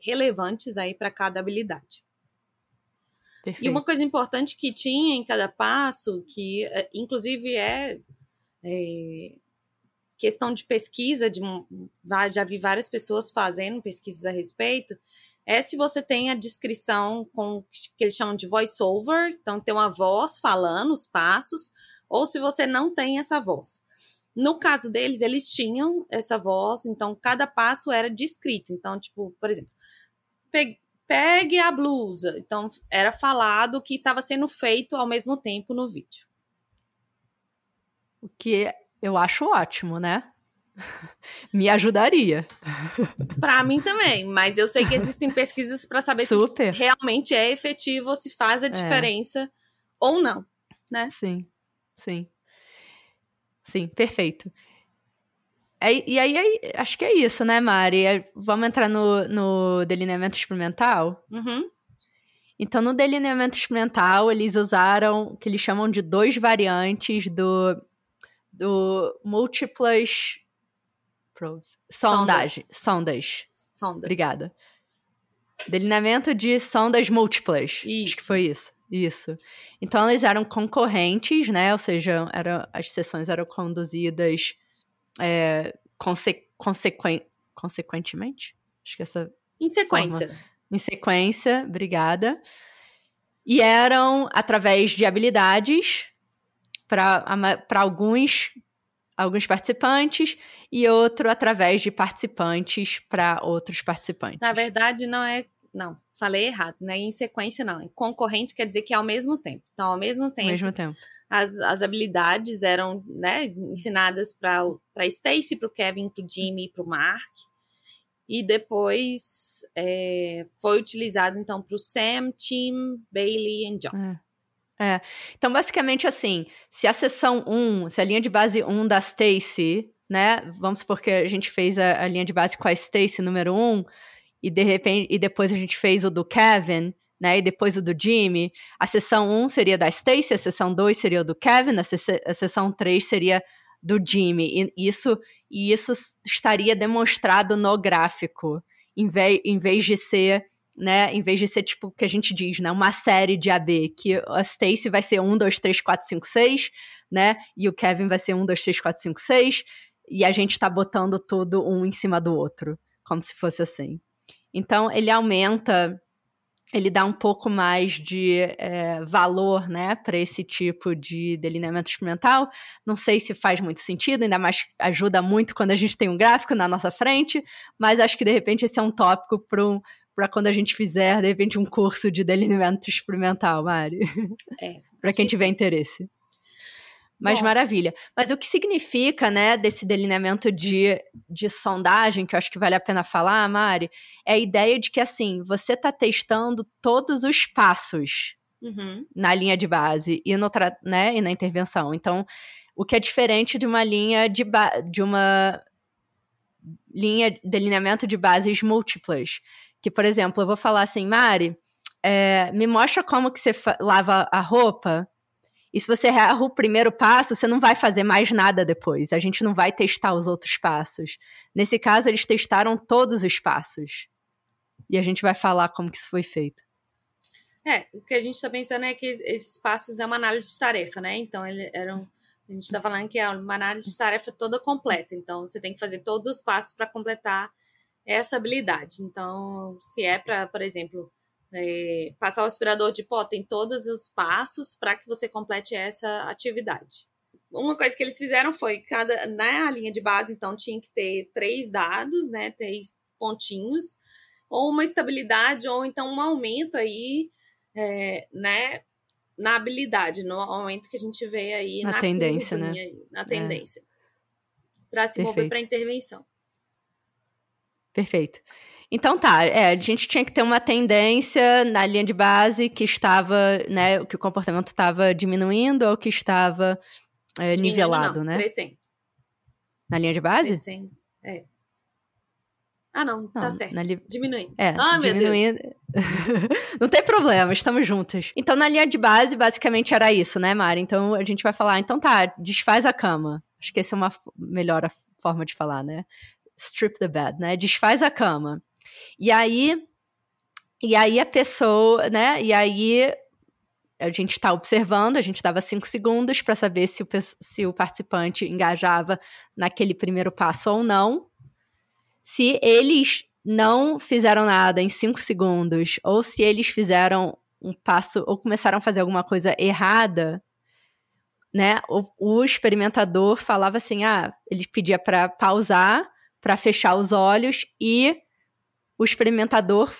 S2: relevantes aí para cada habilidade. Perfeito. E uma coisa importante que tinha em cada passo, que eh, inclusive é, é questão de pesquisa, de já vi várias pessoas fazendo pesquisas a respeito, é se você tem a descrição com que eles chamam de voice-over, então tem uma voz falando os passos, ou se você não tem essa voz. No caso deles, eles tinham essa voz, então cada passo era descrito. Então, tipo, por exemplo, pegue a blusa. Então, era falado que estava sendo feito ao mesmo tempo no vídeo.
S1: O que eu acho ótimo, né? [laughs] Me ajudaria.
S2: Para mim também, mas eu sei que existem pesquisas para saber Super. se realmente é efetivo ou se faz a é. diferença é. ou não, né?
S1: Sim, sim. Sim, perfeito. É, e aí, é, acho que é isso, né, Mari? É, vamos entrar no, no delineamento experimental?
S2: Uhum.
S1: Então, no delineamento experimental, eles usaram o que eles chamam de dois variantes do, do múltiplas probes. Sondagem. Sondas.
S2: Sondas.
S1: Obrigada. Delineamento de sondas múltiplas.
S2: Isso.
S1: Acho que foi isso. Isso. Então, eles eram concorrentes, né? Ou seja, era, as sessões eram conduzidas é, conse, consequen, consequentemente? Acho que essa.
S2: Em sequência.
S1: Forma, em sequência, obrigada. E eram através de habilidades para alguns alguns participantes e outro através de participantes para outros participantes.
S2: Na verdade, não é. Não, falei errado, né? Em sequência, não. Concorrente quer dizer que é ao mesmo tempo. Então, ao mesmo tempo.
S1: Ao mesmo tempo.
S2: As, as habilidades eram né, ensinadas para Stacy, para o Kevin, para o Jimmy e para o Mark. E depois é, foi utilizado, então, para o Sam, Tim, Bailey e John.
S1: É. É. Então, basicamente, assim, se a sessão 1, se a linha de base 1 da Stacy, né? Vamos supor que a gente fez a, a linha de base com a Stacy número 1, e de repente, e depois a gente fez o do Kevin, né? E depois o do Jimmy. A sessão 1 seria da Stacy, a sessão 2 seria do Kevin, a, se a sessão 3 seria do Jimmy. E isso, e isso estaria demonstrado no gráfico, em, ve em vez de ser né? Em vez de ser tipo o que a gente diz, né? Uma série de AB, que a Stacy vai ser 1, 2, 3, 4, 5, 6, né? E o Kevin vai ser 1, 2, 3, 4, 5, 6. E a gente tá botando tudo um em cima do outro, como se fosse assim. Então, ele aumenta, ele dá um pouco mais de é, valor, né, para esse tipo de delineamento experimental. Não sei se faz muito sentido, ainda mais ajuda muito quando a gente tem um gráfico na nossa frente, mas acho que de repente esse é um tópico para um, para quando a gente fizer, de repente, um curso de delineamento experimental, Mari.
S2: É. [laughs]
S1: para quem tiver interesse. Mas Bom. maravilha. Mas o que significa, né, desse delineamento de, de sondagem, que eu acho que vale a pena falar, Mari, é a ideia de que, assim, você está testando todos os passos
S2: uhum.
S1: na linha de base e, no né, e na intervenção. Então, o que é diferente de uma linha de, de uma linha delineamento de bases múltiplas, que, por exemplo, eu vou falar assim, Mari, é, me mostra como que você lava a roupa. E se você erra o primeiro passo, você não vai fazer mais nada depois. A gente não vai testar os outros passos. Nesse caso, eles testaram todos os passos. E a gente vai falar como que isso foi feito.
S2: É, o que a gente está pensando é que esses passos é uma análise de tarefa, né? Então, eles eram. A gente está falando que é uma análise de tarefa toda completa. Então, você tem que fazer todos os passos para completar essa habilidade. Então, se é para, por exemplo, é, passar o aspirador de pó, tem todos os passos para que você complete essa atividade. Uma coisa que eles fizeram foi cada na linha de base, então tinha que ter três dados, né, três pontinhos, ou uma estabilidade, ou então um aumento aí, é, né, na habilidade, no aumento que a gente vê aí
S1: na, na tendência, né?
S2: Aí, na tendência, é. para se Perfeito. mover para intervenção.
S1: Perfeito. Então tá, é, a gente tinha que ter uma tendência na linha de base que estava, né, que o comportamento estava diminuindo ou que estava é, nivelado,
S2: não,
S1: né?
S2: Crescendo.
S1: Na linha de base?
S2: Crescendo, é. Ah, não, tá não tá certo. Li... Diminuindo.
S1: É,
S2: ah,
S1: diminuindo. [laughs] não tem problema, estamos juntas. Então, na linha de base, basicamente era isso, né, Mari? Então, a gente vai falar, então tá, desfaz a cama. Acho que essa é uma melhor forma de falar, né? Strip the bed, né? Desfaz a cama. E aí, e aí a pessoa, né? E aí a gente está observando, a gente dava cinco segundos para saber se o, se o participante engajava naquele primeiro passo ou não. Se eles não fizeram nada em cinco segundos, ou se eles fizeram um passo, ou começaram a fazer alguma coisa errada, né? O, o experimentador falava assim: ah, ele pedia para pausar para fechar os olhos e o experimentador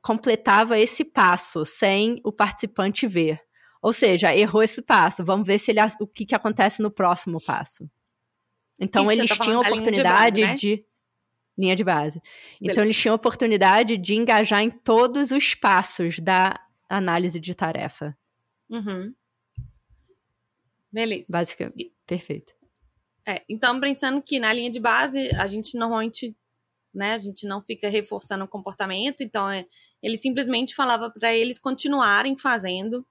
S1: completava esse passo sem o participante ver. Ou seja, errou esse passo. Vamos ver se ele, o que, que acontece no próximo passo. Então Isso, eles tinham a oportunidade de, base, né? de, linha de base. Então, Beleza. Então eles tinham a oportunidade de engajar em todos os passos da análise de tarefa.
S2: Uhum. Beleza.
S1: Basicamente. Perfeito.
S2: É, então, pensando que na linha de base, a gente normalmente, né, a gente não fica reforçando o comportamento, então é, ele simplesmente falava para eles continuarem fazendo,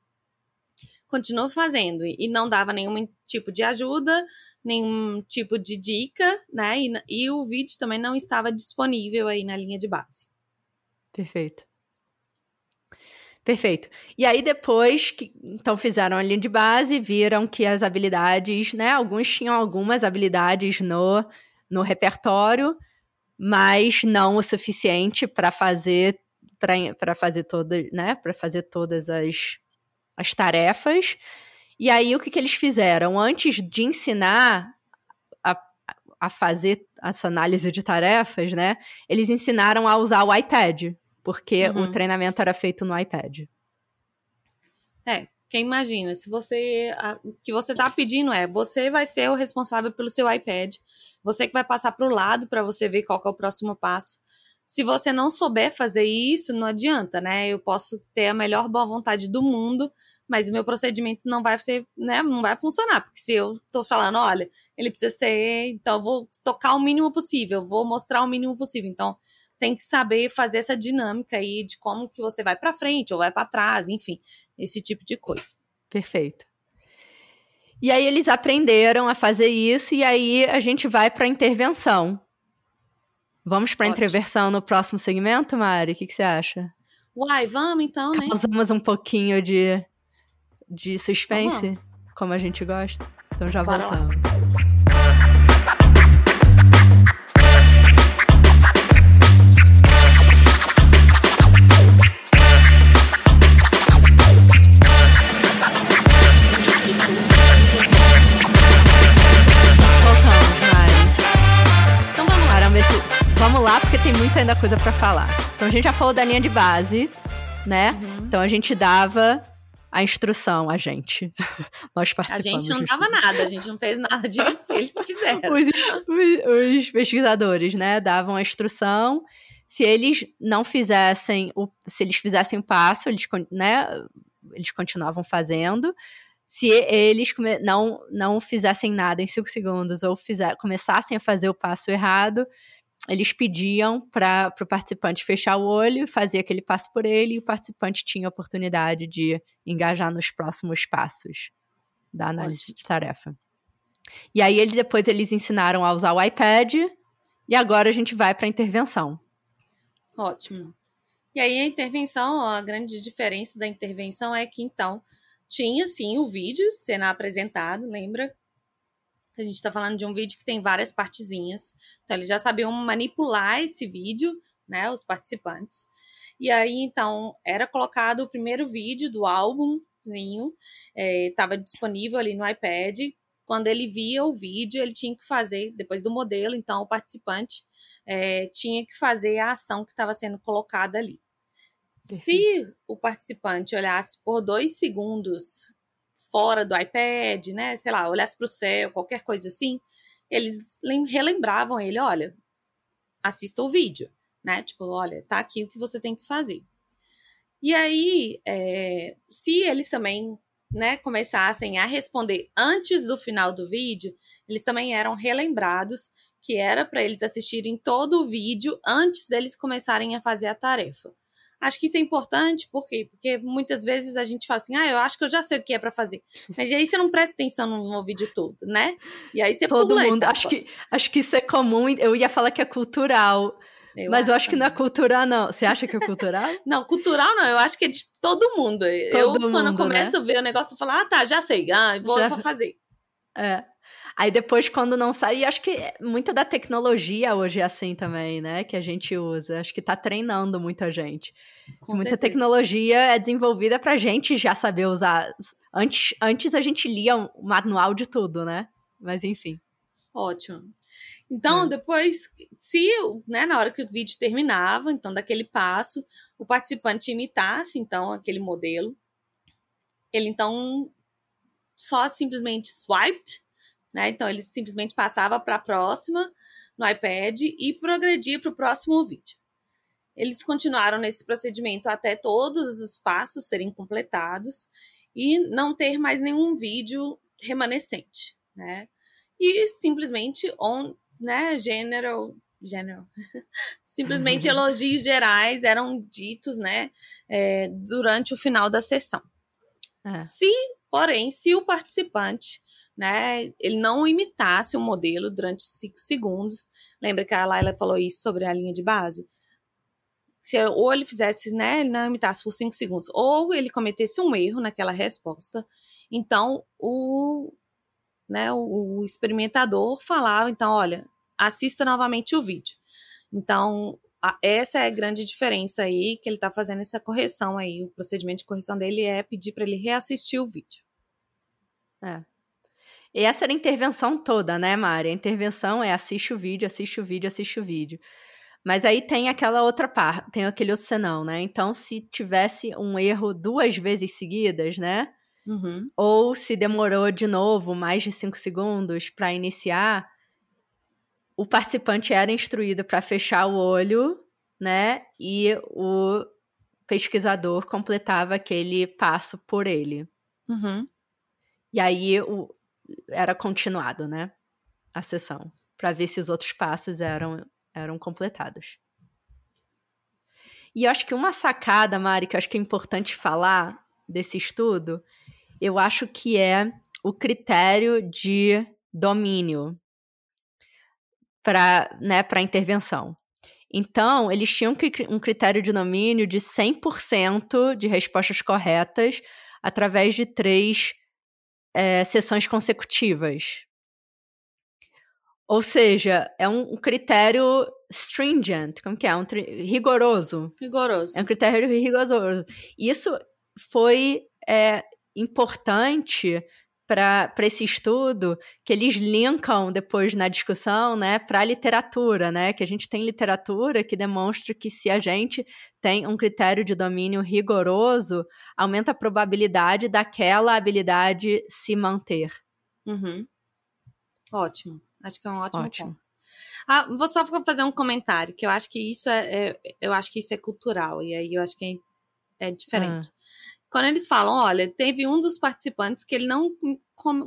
S2: continuou fazendo, e não dava nenhum tipo de ajuda, nenhum tipo de dica, né, e, e o vídeo também não estava disponível aí na linha de base.
S1: Perfeito. Perfeito. E aí depois que então fizeram a linha de base, viram que as habilidades, né, alguns tinham algumas habilidades no no repertório, mas não o suficiente para fazer para fazer todas, né, para fazer todas as as tarefas. E aí o que, que eles fizeram antes de ensinar a, a fazer essa análise de tarefas, né? Eles ensinaram a usar o iPad porque uhum. o treinamento era feito no iPad.
S2: É, quem imagina, se você. O que você está pedindo é: você vai ser o responsável pelo seu iPad, você que vai passar para o lado para você ver qual é o próximo passo. Se você não souber fazer isso, não adianta, né? Eu posso ter a melhor boa vontade do mundo, mas o meu procedimento não vai ser, né? Não vai funcionar, porque se eu estou falando, olha, ele precisa ser, então eu vou tocar o mínimo possível, vou mostrar o mínimo possível. Então, tem que saber fazer essa dinâmica aí de como que você vai para frente ou vai para trás, enfim, esse tipo de coisa.
S1: Perfeito. E aí eles aprenderam a fazer isso e aí a gente vai para a intervenção. Vamos para a intervenção no próximo segmento, Mari? O que, que, você acha?
S2: Uai, vamos então, né?
S1: Causamos um pouquinho de, de suspense, como a gente gosta. Então já Bora voltamos. Lá. Tem muita ainda coisa para falar. Então a gente já falou da linha de base, né? Uhum. Então a gente dava a instrução, a gente. [laughs] Nós participamos.
S2: A gente não dava nada, a gente não fez nada disso, eles que fizeram.
S1: Os, os, os, pesquisadores, né, davam a instrução. Se eles não fizessem o, se eles fizessem o passo, eles, né, eles continuavam fazendo. Se eles não, não fizessem nada em cinco segundos ou fizer, começassem a fazer o passo errado, eles pediam para o participante fechar o olho, fazer aquele passo por ele, e o participante tinha a oportunidade de engajar nos próximos passos da análise Nossa. de tarefa. E aí eles, depois eles ensinaram a usar o iPad, e agora a gente vai para a intervenção.
S2: Ótimo. E aí a intervenção, a grande diferença da intervenção é que então tinha sim o vídeo sendo apresentado, lembra? A gente está falando de um vídeo que tem várias partezinhas. Então, eles já sabiam manipular esse vídeo, né? Os participantes. E aí, então, era colocado o primeiro vídeo do álbumzinho, estava é, disponível ali no iPad. Quando ele via o vídeo, ele tinha que fazer, depois do modelo, então, o participante é, tinha que fazer a ação que estava sendo colocada ali. Se o participante olhasse por dois segundos fora do iPad, né? Sei lá, olhasse para o céu, qualquer coisa assim, eles relembravam ele, olha, assista o vídeo, né? Tipo, olha, tá aqui o que você tem que fazer. E aí, é, se eles também né, começassem a responder antes do final do vídeo, eles também eram relembrados que era para eles assistirem todo o vídeo antes deles começarem a fazer a tarefa. Acho que isso é importante, por quê? Porque muitas vezes a gente fala assim, ah, eu acho que eu já sei o que é para fazer. Mas e aí você não presta atenção no, vídeo todo, né? E aí você
S1: Todo mundo, acho que, acho que isso é comum, eu ia falar que é cultural. Eu mas acho. eu acho que não é cultural, não. Você acha que é cultural? [laughs]
S2: não, cultural não, eu acho que é de todo mundo. Todo eu, mundo, quando eu né? começo né? a ver o negócio, eu falo, ah, tá, já sei, ah, vou, já... fazer.
S1: É. Aí depois, quando não sai, acho que muita da tecnologia hoje é assim também, né? Que a gente usa. Acho que tá treinando muita gente. Com muita certeza. tecnologia é desenvolvida pra gente já saber usar. Antes, antes a gente lia o um manual de tudo, né? Mas enfim.
S2: Ótimo. Então, é. depois, se né, na hora que o vídeo terminava, então daquele passo, o participante imitasse então aquele modelo, ele então só simplesmente swiped né? Então ele simplesmente passava para a próxima no iPad e progredia para o próximo vídeo. Eles continuaram nesse procedimento até todos os passos serem completados e não ter mais nenhum vídeo remanescente, né? e simplesmente on, né, general general. [laughs] Simplesmente [laughs] elogios gerais eram ditos, né, é, durante o final da sessão. É. Se, porém, se o participante, né, ele não imitasse o modelo durante cinco segundos, lembra que a Laila falou isso sobre a linha de base? Se, ou ele fizesse, né, ele não imitasse por cinco segundos, ou ele cometesse um erro naquela resposta, então o, né, o, o experimentador falava, então, olha, assista novamente o vídeo. Então, essa é a grande diferença aí, que ele está fazendo essa correção aí. O procedimento de correção dele é pedir para ele reassistir o vídeo.
S1: É. E essa era a intervenção toda, né, Mari? A intervenção é assiste o vídeo, assiste o vídeo, assiste o vídeo. Mas aí tem aquela outra parte, tem aquele outro senão, né? Então, se tivesse um erro duas vezes seguidas, né? Uhum. Ou se demorou de novo mais de cinco segundos para iniciar, o participante era instruído para fechar o olho, né? E o pesquisador completava aquele passo por ele. Uhum. E aí o, era continuado, né? A sessão, para ver se os outros passos eram, eram completados. E eu acho que uma sacada, Mari, que eu acho que é importante falar desse estudo, eu acho que é o critério de domínio para né, a intervenção. Então, eles tinham um critério de domínio de 100% de respostas corretas através de três é, sessões consecutivas. Ou seja, é um, critério stringent, como que é? Um rigoroso.
S2: Rigoroso.
S1: É um critério rigoroso. Isso foi é, importante para esse estudo que eles linkam depois na discussão, né, para a literatura, né, que a gente tem literatura que demonstra que se a gente tem um critério de domínio rigoroso, aumenta a probabilidade daquela habilidade se manter.
S2: Uhum. Ótimo, acho que é um ótimo, ótimo. ponto. Ah, vou só fazer um comentário que eu acho que isso é, é eu acho que isso é cultural e aí eu acho que é, é diferente. Ah quando eles falam, olha, teve um dos participantes que ele não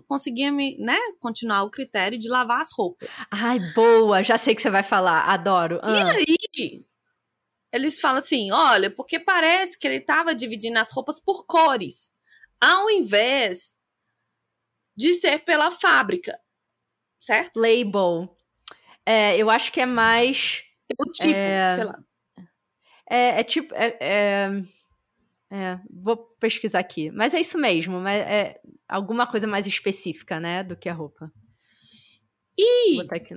S2: conseguia me, né, continuar o critério de lavar as roupas.
S1: Ai, boa, já sei que você vai falar, adoro.
S2: Ah. E aí, eles falam assim, olha, porque parece que ele estava dividindo as roupas por cores, ao invés de ser pela fábrica, certo?
S1: Label. É, eu acho que é mais...
S2: O tipo, é... sei lá.
S1: É, é tipo... é... é é, vou pesquisar aqui. Mas é isso mesmo, mas é alguma coisa mais específica, né, do que a roupa.
S2: E vou, aqui,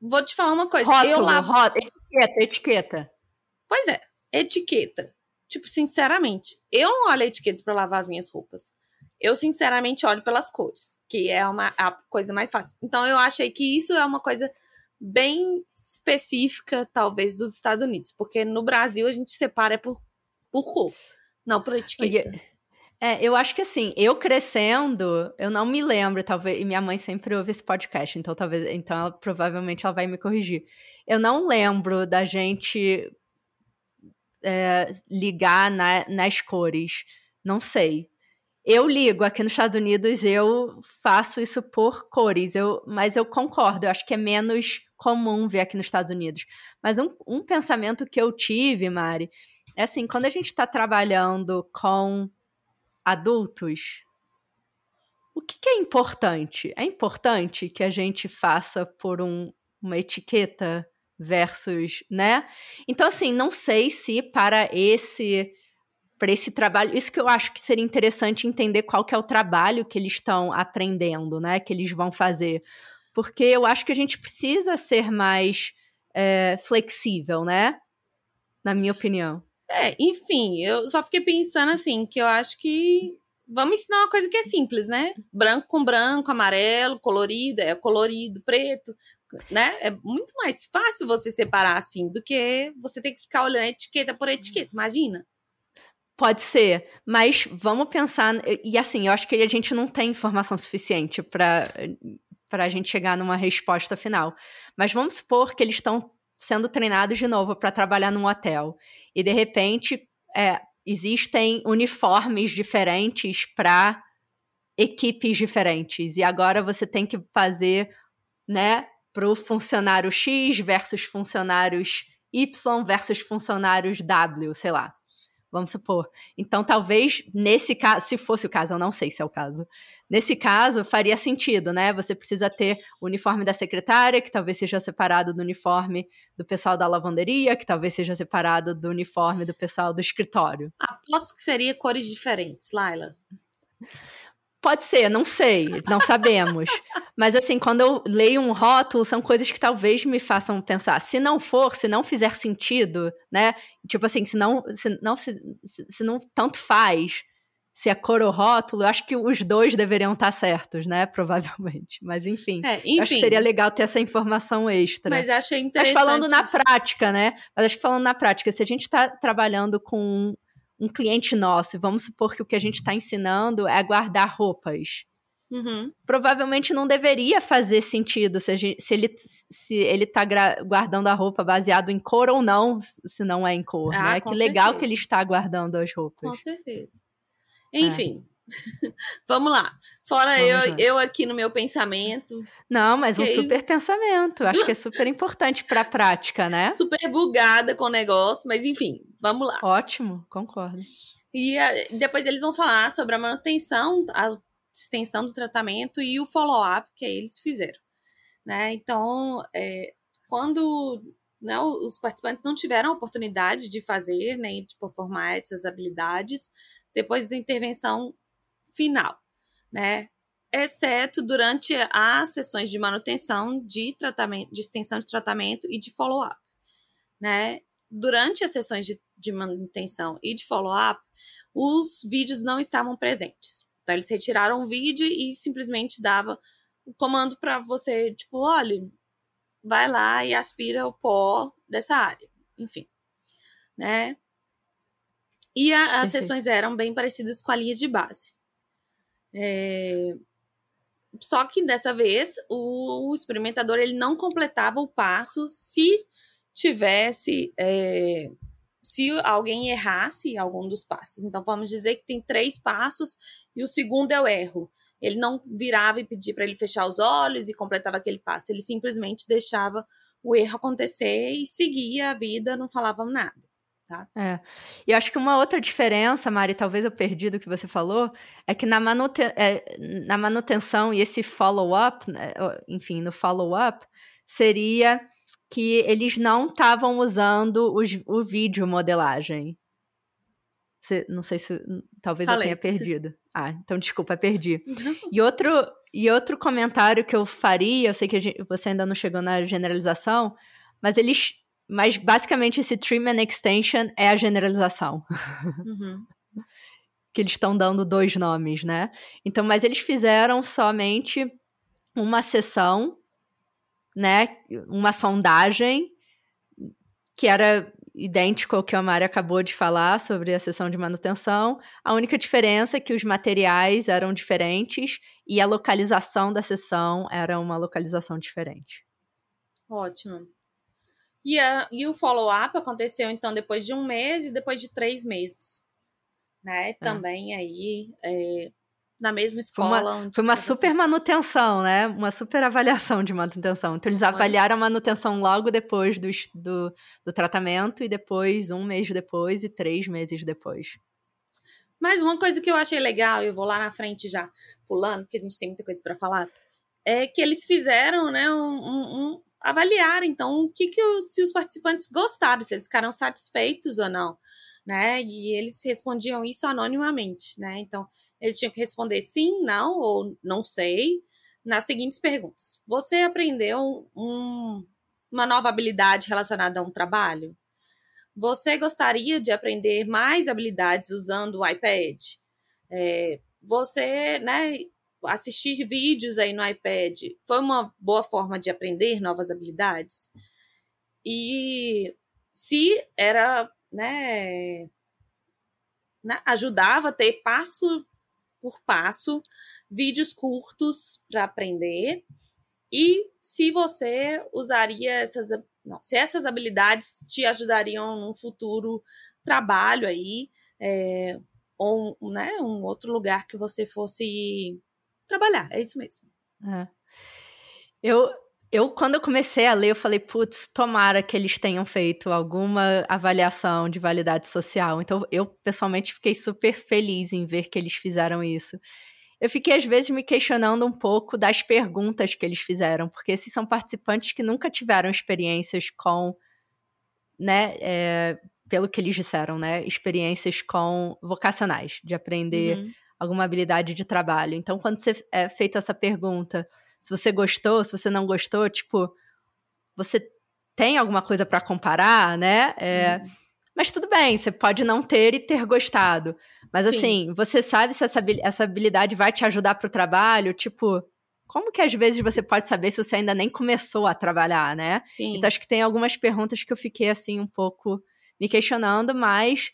S2: vou te falar uma coisa.
S1: Rótulo, eu lavo... rótulo, etiqueta, etiqueta.
S2: Pois é, etiqueta. Tipo, sinceramente, eu não olho a etiqueta para lavar as minhas roupas. Eu, sinceramente, olho pelas cores, que é uma, a coisa mais fácil. Então, eu achei que isso é uma coisa bem específica, talvez, dos Estados Unidos. Porque no Brasil a gente separa por, por cor. Não, por etiqueta.
S1: É, eu acho que assim, eu crescendo, eu não me lembro, talvez, e minha mãe sempre ouve esse podcast, então talvez, então ela, provavelmente ela vai me corrigir. Eu não lembro da gente é, ligar na, nas cores, não sei. Eu ligo aqui nos Estados Unidos, eu faço isso por cores, eu, mas eu concordo, eu acho que é menos comum ver aqui nos Estados Unidos. Mas um, um pensamento que eu tive, Mari, é assim, quando a gente está trabalhando com adultos, o que, que, é importante? É importante que a gente faça por um, uma etiqueta versus, né? Então, assim, não sei se para esse para esse trabalho, isso que eu acho que seria interessante entender qual que é o trabalho que eles estão aprendendo, né? Que eles vão fazer. Porque eu acho que a gente precisa ser mais é, flexível, né? Na minha opinião.
S2: É, enfim, eu só fiquei pensando assim, que eu acho que vamos ensinar uma coisa que é simples, né? Branco com branco, amarelo, colorido, é colorido, preto, né? É muito mais fácil você separar assim do que você ter que ficar olhando etiqueta por etiqueta, imagina.
S1: Pode ser, mas vamos pensar. E assim, eu acho que a gente não tem informação suficiente para para a gente chegar numa resposta final. Mas vamos supor que eles estão sendo treinados de novo para trabalhar num hotel. E de repente é, existem uniformes diferentes para equipes diferentes. E agora você tem que fazer, né, para o funcionário X versus funcionários Y versus funcionários W, sei lá. Vamos supor. Então, talvez nesse caso, se fosse o caso, eu não sei se é o caso. Nesse caso, faria sentido, né? Você precisa ter o uniforme da secretária, que talvez seja separado do uniforme do pessoal da lavanderia, que talvez seja separado do uniforme do pessoal do escritório.
S2: Aposto que seria cores diferentes, Laila.
S1: Pode ser, não sei, não sabemos. Mas assim, quando eu leio um rótulo, são coisas que talvez me façam pensar. Se não for, se não fizer sentido, né? Tipo assim, se não, se não, se, se não tanto faz se é cor ou rótulo, eu acho que os dois deveriam estar certos, né? Provavelmente. Mas enfim, é, enfim. acho que seria legal ter essa informação extra.
S2: Mas achei interessante.
S1: Mas falando na prática, né? Mas acho que falando na prática, se a gente está trabalhando com um cliente nosso, vamos supor que o que a gente está ensinando é guardar roupas.
S2: Uhum.
S1: Provavelmente não deveria fazer sentido se, gente, se ele se ele está guardando a roupa baseado em cor ou não, se não é em cor, ah, né? Que legal certeza. que ele está guardando as roupas.
S2: Com certeza. Enfim, [laughs] Vamos lá. Fora Vamos eu, lá. eu aqui no meu pensamento.
S1: Não, mas um super pensamento. Acho que é super importante para a prática, né? [laughs]
S2: Super bugada com o negócio, mas enfim, vamos lá.
S1: Ótimo, concordo.
S2: E a, depois eles vão falar sobre a manutenção, a extensão do tratamento e o follow-up que eles fizeram. Né? Então, é, quando né, os participantes não tiveram a oportunidade de fazer, nem né, de performar essas habilidades, depois da intervenção final, né? Exceto durante as sessões de manutenção de tratamento, de extensão de tratamento e de follow-up, né? Durante as sessões de, de manutenção e de follow-up, os vídeos não estavam presentes. Então, eles retiraram o vídeo e simplesmente dava o comando para você, tipo, olha, vai lá e aspira o pó dessa área. Enfim, né? E a, as sessões eram bem parecidas com a linha de base. É... Só que dessa vez o experimentador ele não completava o passo se tivesse é... se alguém errasse algum dos passos. Então vamos dizer que tem três passos e o segundo é o erro. Ele não virava e pedia para ele fechar os olhos e completava aquele passo. Ele simplesmente deixava o erro acontecer e seguia a vida, não falava nada tá?
S1: É. E acho que uma outra diferença, Mari, talvez eu perdi do que você falou, é que na, é, na manutenção e esse follow-up, né, enfim, no follow-up, seria que eles não estavam usando os, o vídeo modelagem. Não sei se. Talvez Falei. eu tenha perdido. Ah, então desculpa, perdi. E outro, e outro comentário que eu faria, eu sei que gente, você ainda não chegou na generalização, mas eles mas basicamente esse and extension é a generalização. [laughs]
S2: Uhum.
S1: que eles estão dando dois nomes, né? Então, mas eles fizeram somente uma sessão, né? Uma sondagem que era idêntico ao que a Mari acabou de falar sobre a sessão de manutenção. A única diferença é que os materiais eram diferentes e a localização da sessão era uma localização diferente.
S2: Ótimo. E, a, e o follow-up aconteceu, então, depois de um mês e depois de três meses. Né? É. Também aí, é, na mesma escola.
S1: Foi uma, foi uma super manutenção, né? Uma super avaliação de manutenção. Então, eles avaliaram a manutenção logo depois do, do, do tratamento, e depois, um mês depois, e três meses depois.
S2: Mas uma coisa que eu achei legal, eu vou lá na frente já pulando, porque a gente tem muita coisa para falar, é que eles fizeram né, um, um, avaliar, então, o que, que os, se os participantes gostaram, se eles ficaram satisfeitos ou não, né? E eles respondiam isso anonimamente, né? Então, eles tinham que responder sim, não ou não sei nas seguintes perguntas: Você aprendeu um, uma nova habilidade relacionada a um trabalho? Você gostaria de aprender mais habilidades usando o iPad? É, você, né, assistir vídeos aí no iPad foi uma boa forma de aprender novas habilidades. E se era, né, né ajudava a ter passo por passo vídeos curtos para aprender. E se você usaria essas, não, se essas habilidades te ajudariam num futuro trabalho aí, é, ou né, um outro lugar que você fosse trabalhar. É isso mesmo.
S1: É. Eu, eu, quando eu comecei a ler, eu falei, putz, tomara que eles tenham feito alguma avaliação de validade social. Então, eu pessoalmente fiquei super feliz em ver que eles fizeram isso. Eu fiquei, às vezes, me questionando um pouco das perguntas que eles fizeram, porque esses são participantes que nunca tiveram experiências com, né, é, pelo que eles disseram, né, experiências com vocacionais, de aprender uhum. Alguma habilidade de trabalho. Então, quando você é feita essa pergunta se você gostou, se você não gostou, tipo, você tem alguma coisa para comparar, né? É, uhum. Mas tudo bem, você pode não ter e ter gostado. Mas Sim. assim, você sabe se essa, essa habilidade vai te ajudar para o trabalho? Tipo, como que às vezes você pode saber se você ainda nem começou a trabalhar, né? Sim. Então acho que tem algumas perguntas que eu fiquei assim um pouco me questionando, mas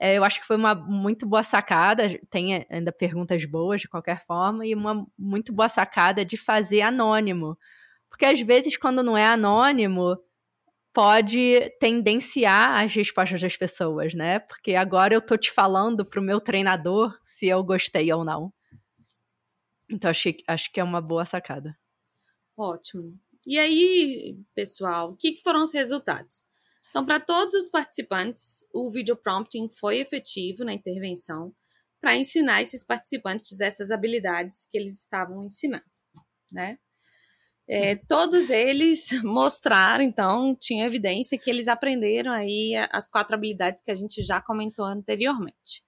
S1: é, eu acho que foi uma muito boa sacada. Tem ainda perguntas boas de qualquer forma, e uma muito boa sacada de fazer anônimo. Porque às vezes, quando não é anônimo, pode tendenciar as respostas das pessoas, né? Porque agora eu tô te falando pro meu treinador se eu gostei ou não. Então, achei, acho que é uma boa sacada.
S2: Ótimo. E aí, pessoal, o que, que foram os resultados? Então, para todos os participantes, o video prompting foi efetivo na intervenção para ensinar esses participantes essas habilidades que eles estavam ensinando, né? É, todos eles [laughs] mostraram, então, tinha evidência que eles aprenderam aí as quatro habilidades que a gente já comentou anteriormente.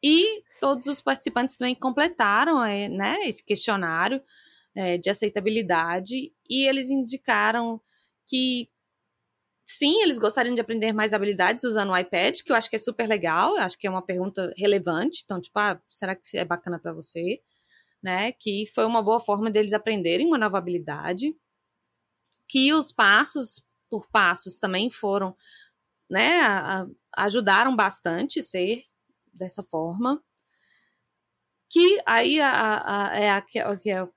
S2: E todos os participantes também completaram é, né, esse questionário é, de aceitabilidade e eles indicaram que Sim, eles gostariam de aprender mais habilidades usando o iPad, que eu acho que é super legal, acho que é uma pergunta relevante. Então, tipo, ah, será que é bacana para você? Né? Que foi uma boa forma deles aprenderem uma nova habilidade. Que os passos por passos também foram, né, a, a, ajudaram bastante ser dessa forma. Que aí a, a, é a, que,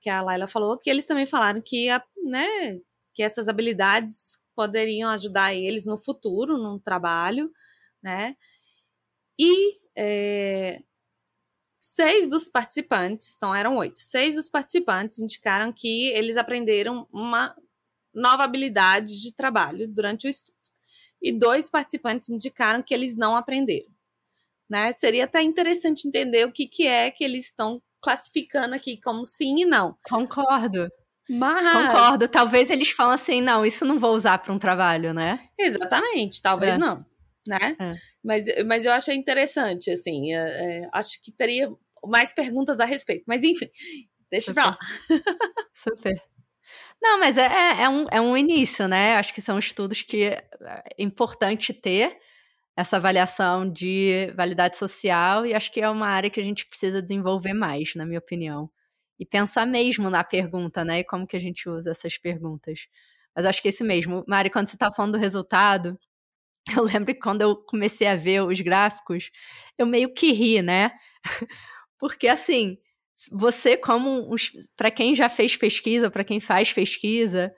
S2: que a Laila falou, que eles também falaram que, a, né, que essas habilidades poderiam ajudar eles no futuro, no trabalho, né? E é, seis dos participantes, então eram oito, seis dos participantes indicaram que eles aprenderam uma nova habilidade de trabalho durante o estudo. E dois participantes indicaram que eles não aprenderam. Né? Seria até interessante entender o que, que é que eles estão classificando aqui como sim e não.
S1: Concordo. Mas... Concordo. Talvez eles falem assim, não, isso não vou usar para um trabalho, né?
S2: Exatamente, talvez é. não, né? É. Mas, mas eu achei interessante, assim, é, é, acho que teria mais perguntas a respeito. Mas enfim, deixa Super. pra lá. [laughs]
S1: Super. Não, mas é, é, é, um, é um início, né? Acho que são estudos que é importante ter essa avaliação de validade social e acho que é uma área que a gente precisa desenvolver mais, na minha opinião e pensar mesmo na pergunta, né? E como que a gente usa essas perguntas. Mas acho que é esse mesmo. Mari, quando você está falando do resultado, [laughs] eu lembro que quando eu comecei a ver os gráficos, eu meio que ri, né? [laughs] Porque assim, você como para quem já fez pesquisa, para quem faz pesquisa,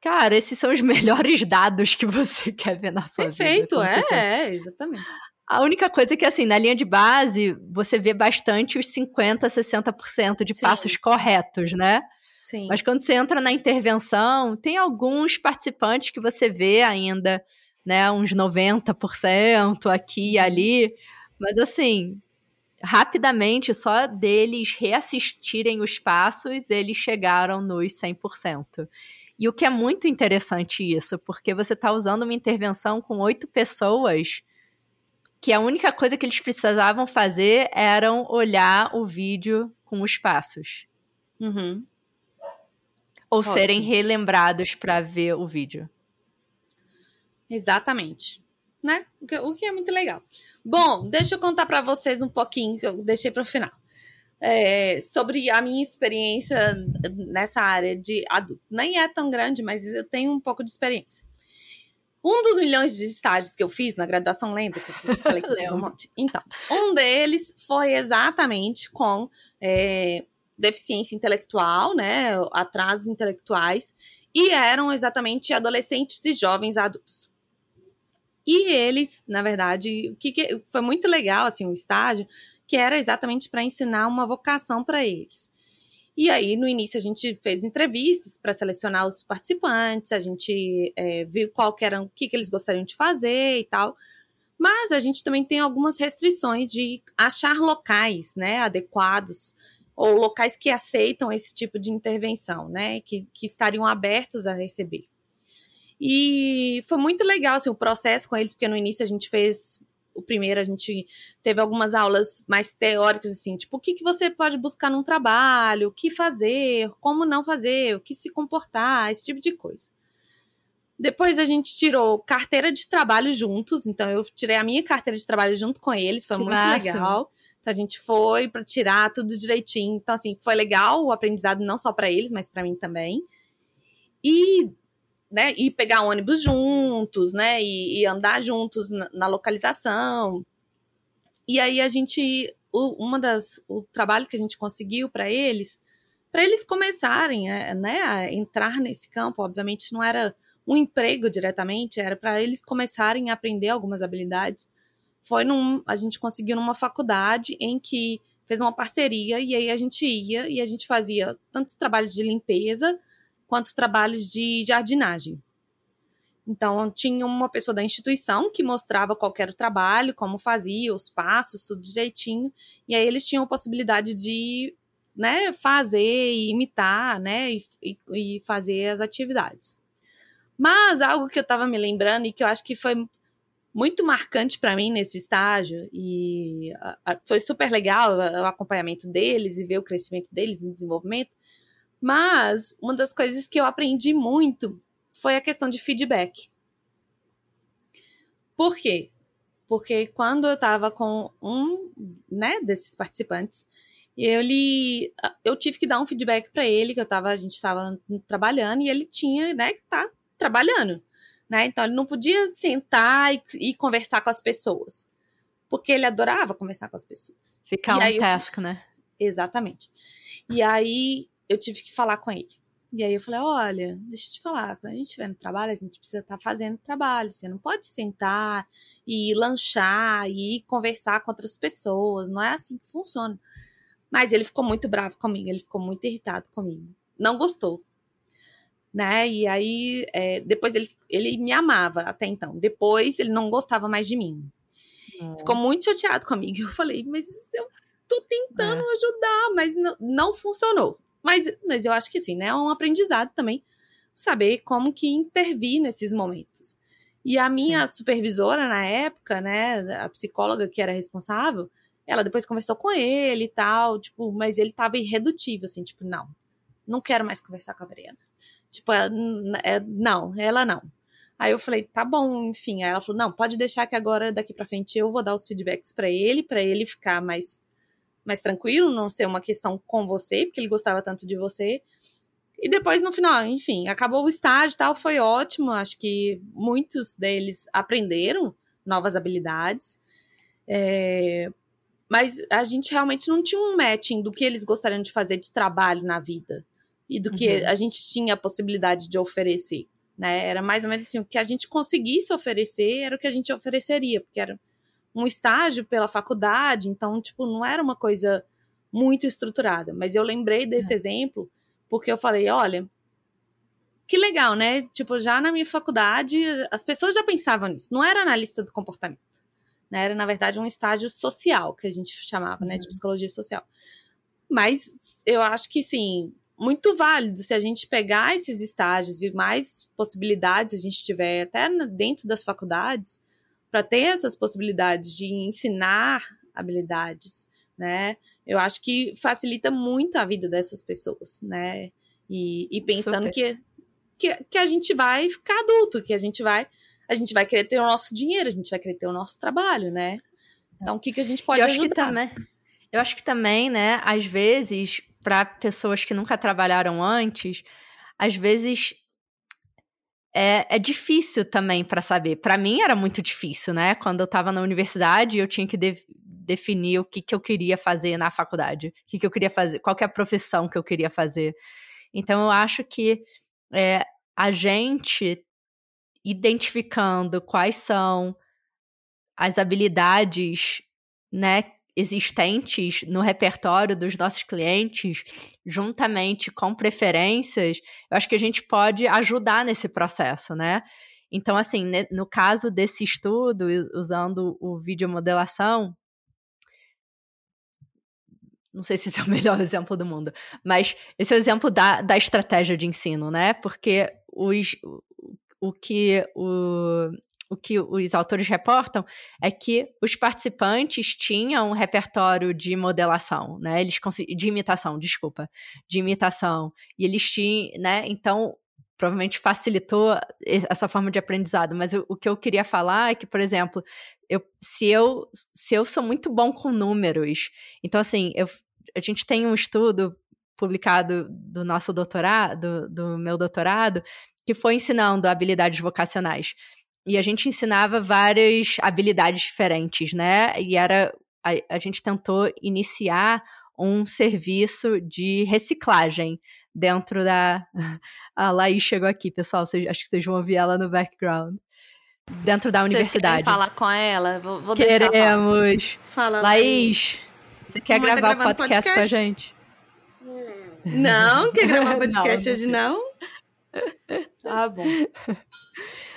S1: cara, esses são os [laughs] melhores dados que você quer ver na sua
S2: Perfeito,
S1: vida.
S2: Perfeito, é, é, exatamente.
S1: A única coisa é que, assim, na linha de base, você vê bastante os 50%, 60% de Sim. passos corretos, né? Sim. Mas quando você entra na intervenção, tem alguns participantes que você vê ainda, né, uns 90% aqui e uhum. ali. Mas, assim, rapidamente, só deles reassistirem os passos, eles chegaram nos 100%. E o que é muito interessante isso, porque você está usando uma intervenção com oito pessoas que a única coisa que eles precisavam fazer eram olhar o vídeo com os passos.
S2: Uhum.
S1: Ou Ótimo. serem relembrados para ver o vídeo.
S2: Exatamente. Né? O que é muito legal. Bom, deixa eu contar para vocês um pouquinho, que eu deixei para o final. É, sobre a minha experiência nessa área de adulto. Nem é tão grande, mas eu tenho um pouco de experiência. Um dos milhões de estágios que eu fiz na graduação, lembra que eu falei que eu [laughs] fiz um monte? Então, um deles foi exatamente com é, deficiência intelectual, né, atrasos intelectuais, e eram exatamente adolescentes e jovens adultos. E eles, na verdade, o que, que foi muito legal, assim, o estágio, que era exatamente para ensinar uma vocação para eles. E aí, no início, a gente fez entrevistas para selecionar os participantes, a gente é, viu qual que era, o que, que eles gostariam de fazer e tal. Mas a gente também tem algumas restrições de achar locais né, adequados ou locais que aceitam esse tipo de intervenção, né, que, que estariam abertos a receber. E foi muito legal assim, o processo com eles, porque no início a gente fez o primeiro a gente teve algumas aulas mais teóricas, assim, tipo, o que, que você pode buscar num trabalho, o que fazer, como não fazer, o que se comportar, esse tipo de coisa. Depois a gente tirou carteira de trabalho juntos, então eu tirei a minha carteira de trabalho junto com eles, foi que muito massa. legal. Então a gente foi para tirar tudo direitinho. Então assim, foi legal o aprendizado não só para eles, mas para mim também. E né, e pegar ônibus juntos, né, e, e andar juntos na, na, localização. E aí a gente, o, uma das, o trabalho que a gente conseguiu para eles, para eles começarem, né, a entrar nesse campo, obviamente não era um emprego diretamente, era para eles começarem a aprender algumas habilidades. Foi num, a gente conseguiu numa faculdade em que fez uma parceria e aí a gente ia e a gente fazia tanto trabalho de limpeza quanto trabalhos de jardinagem. Então, tinha uma pessoa da instituição que mostrava qual era o trabalho, como fazia, os passos, tudo direitinho. E aí eles tinham a possibilidade de né, fazer e imitar, né, e, e fazer as atividades. Mas algo que eu estava me lembrando e que eu acho que foi muito marcante para mim nesse estágio e foi super legal o acompanhamento deles e ver o crescimento deles em desenvolvimento, mas uma das coisas que eu aprendi muito foi a questão de feedback. Por quê? Porque quando eu estava com um né, desses participantes, eu, li, eu tive que dar um feedback para ele, que eu tava, a gente estava trabalhando, e ele tinha né, que tá trabalhando. Né? Então ele não podia sentar e, e, conversar com as pessoas. Porque ele adorava conversar com as pessoas.
S1: Ficar um task, tive... né?
S2: Exatamente. E aí eu tive que falar com ele. E aí eu falei, olha, deixa eu te falar, quando a gente estiver no trabalho, a gente precisa estar tá fazendo trabalho. Você não pode sentar e lanchar e conversar com outras pessoas. Não é assim que funciona. Mas ele ficou muito bravo comigo, ele ficou muito irritado comigo. Não gostou. Né? E aí, é, depois ele, ele me amava até então. Depois ele não gostava mais de mim. Ficou muito chateado comigo. [laughs] Eu falei, mas eu tô tentando é. ajudar, mas não, não funcionou. Mas, mas eu acho que sim, né? É um aprendizado também saber como que intervir nesses momentos. E a minha sim. supervisora na época, né, a psicóloga que era responsável, ela depois conversou com ele e tal, tipo, mas ele tava irredutível, assim, tipo, não, não quero mais conversar com a Brena. Tipo, é, é, não, ela não. Aí eu falei, tá bom, enfim. Aí ela falou, não, pode deixar que agora, daqui pra frente, eu vou dar os feedbacks para ele, para ele ficar mais mais tranquilo, não ser uma questão com você, porque ele gostava tanto de você. E depois, no final, enfim, acabou o estágio e tal, foi ótimo. Acho que muitos deles aprenderam novas habilidades. É, mas a gente realmente não tinha um matching do que eles gostariam de fazer de trabalho na vida e do que uhum. a gente tinha a possibilidade de oferecer. Né? Era mais ou menos assim, o que a gente conseguisse oferecer era o que a gente ofereceria, porque era um estágio pela faculdade, então, tipo, não era uma coisa muito estruturada. Mas eu lembrei desse é. exemplo porque eu falei, olha, que legal, né? Tipo, já na minha faculdade, as pessoas já pensavam nisso. Não era analista do comportamento. Né? Era, na verdade, um estágio social, que a gente chamava, né? De uhum. psicologia social. Mas eu acho que, sim, muito válido se a gente pegar esses estágios e mais possibilidades a gente tiver até dentro das faculdades, para ter essas possibilidades de ensinar habilidades, né? Eu acho que facilita muito a vida dessas pessoas, né? E, e pensando que, que, que a gente vai ficar adulto, que a gente vai a gente vai querer ter o nosso dinheiro, a gente vai querer ter o nosso trabalho, né? Então, o que, que a gente pode
S1: eu
S2: acho
S1: ajudar? Que também, eu acho que também, né, às vezes, para pessoas que nunca trabalharam antes, às vezes é, é difícil também para saber. Para mim era muito difícil, né? Quando eu estava na universidade, eu tinha que de definir o que, que eu queria fazer na faculdade, o que, que eu queria fazer, qual que é a profissão que eu queria fazer. Então eu acho que é, a gente identificando quais são as habilidades, né, existentes no repertório dos nossos clientes, juntamente com preferências, eu acho que a gente pode ajudar nesse processo, né? Então, assim, no caso desse estudo, usando o videomodelação, não sei se esse é o [laughs] melhor exemplo do mundo, mas esse é o exemplo da, da estratégia de ensino, né? Porque os, o que o, o que os autores reportam é que os participantes tinham um repertório de modelação, né? Eles de imitação, desculpa, de imitação. E eles tinham, né? Então, provavelmente facilitou essa forma de aprendizado. Mas o, que eu queria falar é que, por exemplo, eu, se eu se eu sou muito bom com números, então assim, eu, a gente tem um estudo publicado do nosso doutorado, do, do meu doutorado, que foi ensinando habilidades vocacionais. E a gente ensinava várias habilidades diferentes, né? E era. A, a gente tentou iniciar um serviço de reciclagem dentro da. [laughs] A Laís chegou aqui, pessoal. Vocês, acho que vocês vão ouvir ela no background. Dentro da
S2: vocês
S1: universidade.
S2: falar com ela? Vou, vou
S1: Queremos. Fala, Laís, você quer gravar podcast, podcast, com a gente?
S2: Não, quer gravar [laughs] podcast não, hoje não? [laughs] Ah, bom.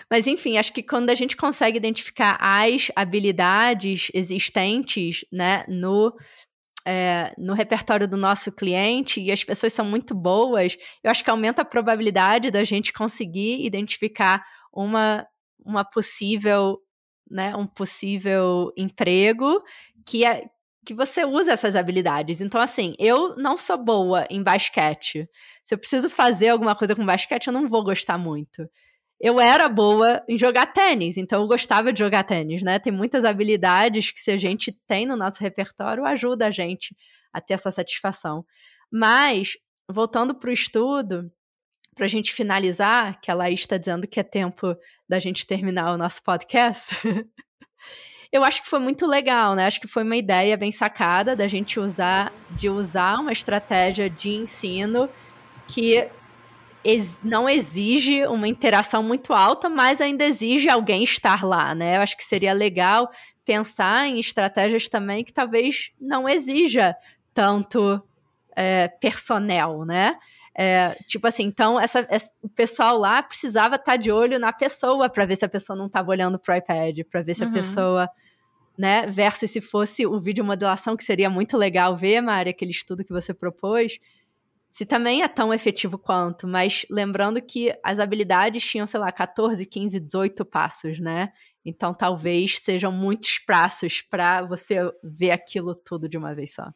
S1: Mas enfim, acho que quando a gente consegue identificar as habilidades existentes, né, no é, no repertório do nosso cliente e as pessoas são muito boas, eu acho que aumenta a probabilidade da gente conseguir identificar uma, uma possível, né, um possível emprego que é que você usa essas habilidades. Então, assim, eu não sou boa em basquete. Se eu preciso fazer alguma coisa com basquete, eu não vou gostar muito eu era boa em jogar tênis, então eu gostava de jogar tênis, né? Tem muitas habilidades que, se a gente tem no nosso repertório, ajuda a gente a ter essa satisfação. Mas, voltando para o estudo, para a gente finalizar, que a Laís está dizendo que é tempo da gente terminar o nosso podcast. [laughs] eu acho que foi muito legal, né? Acho que foi uma ideia bem sacada da gente usar, de usar uma estratégia de ensino que ex não exige uma interação muito alta, mas ainda exige alguém estar lá, né? Eu acho que seria legal pensar em estratégias também que talvez não exija tanto é, personnel, né? É, tipo assim, então essa, essa, o pessoal lá precisava estar tá de olho na pessoa para ver se a pessoa não estava olhando para o iPad, para ver se uhum. a pessoa, né? Versus se fosse o vídeo modelação, que seria muito legal ver, Mari, aquele estudo que você propôs se também é tão efetivo quanto, mas lembrando que as habilidades tinham, sei lá, 14, 15, 18 passos, né? Então talvez sejam muitos passos para você ver aquilo tudo de uma vez só.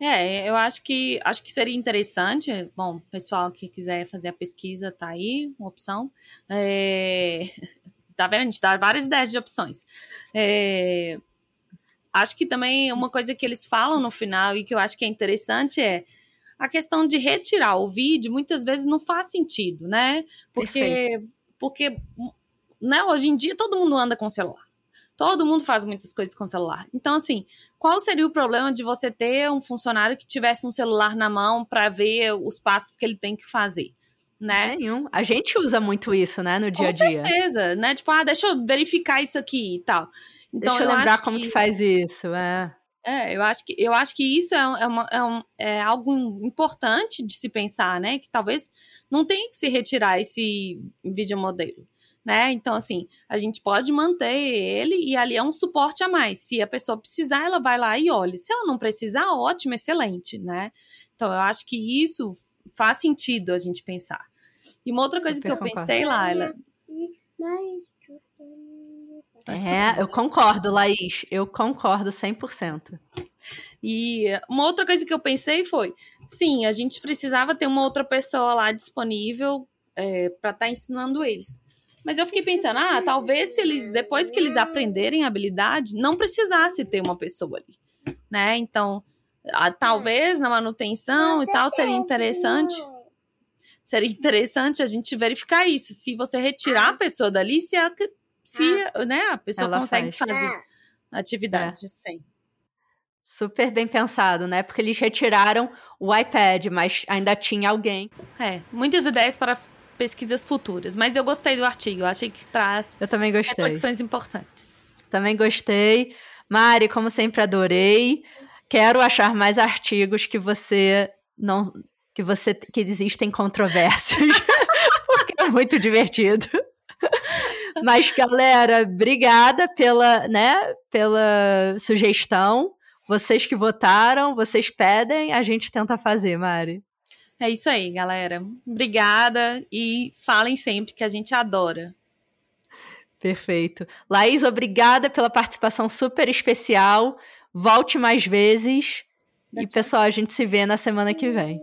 S2: É, eu acho que acho que seria interessante. Bom, pessoal que quiser fazer a pesquisa, tá aí, uma opção. É, [laughs] tá vendo? A gente dá várias ideias de opções. É, acho que também uma coisa que eles falam no final e que eu acho que é interessante é a questão de retirar o vídeo muitas vezes não faz sentido, né? Porque, porque né, hoje em dia todo mundo anda com celular. Todo mundo faz muitas coisas com celular. Então, assim, qual seria o problema de você ter um funcionário que tivesse um celular na mão para ver os passos que ele tem que fazer? Né?
S1: Nenhum. A gente usa muito isso, né, no dia a
S2: dia. Com certeza, né? Tipo, ah, deixa eu verificar isso aqui e tal.
S1: Então, deixa eu, eu lembrar como que... que faz isso, é.
S2: É, eu acho que, eu acho que isso é, é, uma, é, um, é algo importante de se pensar, né? Que talvez não tenha que se retirar esse vídeo modelo, né? Então, assim, a gente pode manter ele e ali é um suporte a mais. Se a pessoa precisar, ela vai lá e olha. Se ela não precisar, ótimo, excelente, né? Então, eu acho que isso faz sentido a gente pensar. E uma outra Super coisa que eu concordo. pensei, Laila... Mas
S1: Tá é, eu concordo, Laís. Eu concordo 100%.
S2: E uma outra coisa que eu pensei foi: sim, a gente precisava ter uma outra pessoa lá disponível é, para estar tá ensinando eles. Mas eu fiquei pensando, ah, talvez se eles, depois que eles aprenderem a habilidade, não precisasse ter uma pessoa ali, né? Então, a, talvez na manutenção e tal seria interessante. Seria interessante a gente verificar isso. Se você retirar a pessoa dali, se a se ah. né, a pessoa Ela consegue faz. fazer é. atividade é. sem.
S1: Super bem pensado, né? Porque eles retiraram o iPad, mas ainda tinha alguém.
S2: É, muitas ideias para pesquisas futuras. Mas eu gostei do artigo, eu achei que traz
S1: eu também gostei.
S2: reflexões importantes.
S1: Também gostei. Mari, como sempre, adorei. Quero achar mais artigos que você não. que você. que existem controvérsias. [laughs] porque é muito divertido. Mas, galera, obrigada pela, né, pela sugestão. Vocês que votaram, vocês pedem, a gente tenta fazer, Mari.
S2: É isso aí, galera. Obrigada e falem sempre que a gente adora.
S1: Perfeito. Laís, obrigada pela participação super especial. Volte mais vezes. e, pessoal, a gente se vê na semana que vem.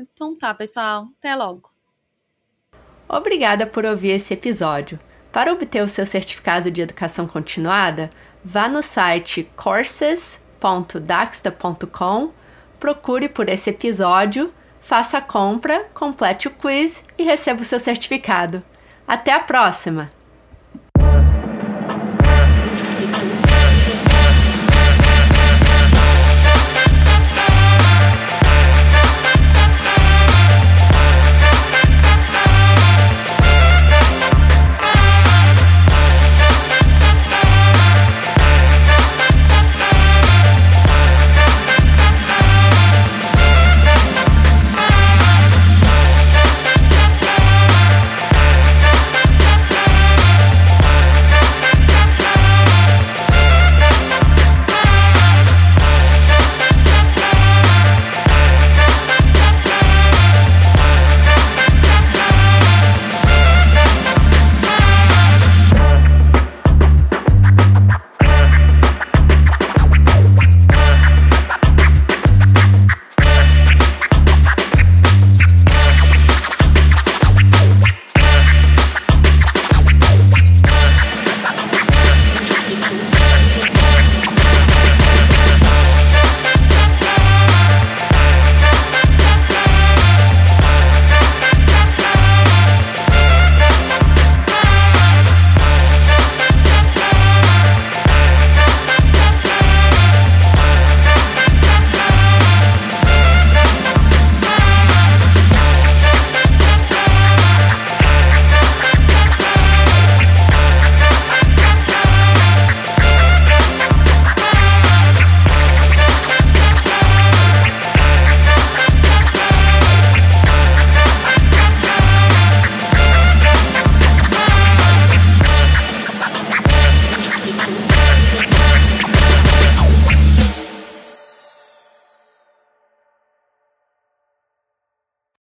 S2: Então tá, pessoal. Até logo.
S1: Obrigada por ouvir esse episódio. Para obter o seu certificado de educação continuada, vá no site courses.daxta.com, procure por esse episódio, faça a compra, complete o quiz e receba o seu certificado. Até a próxima!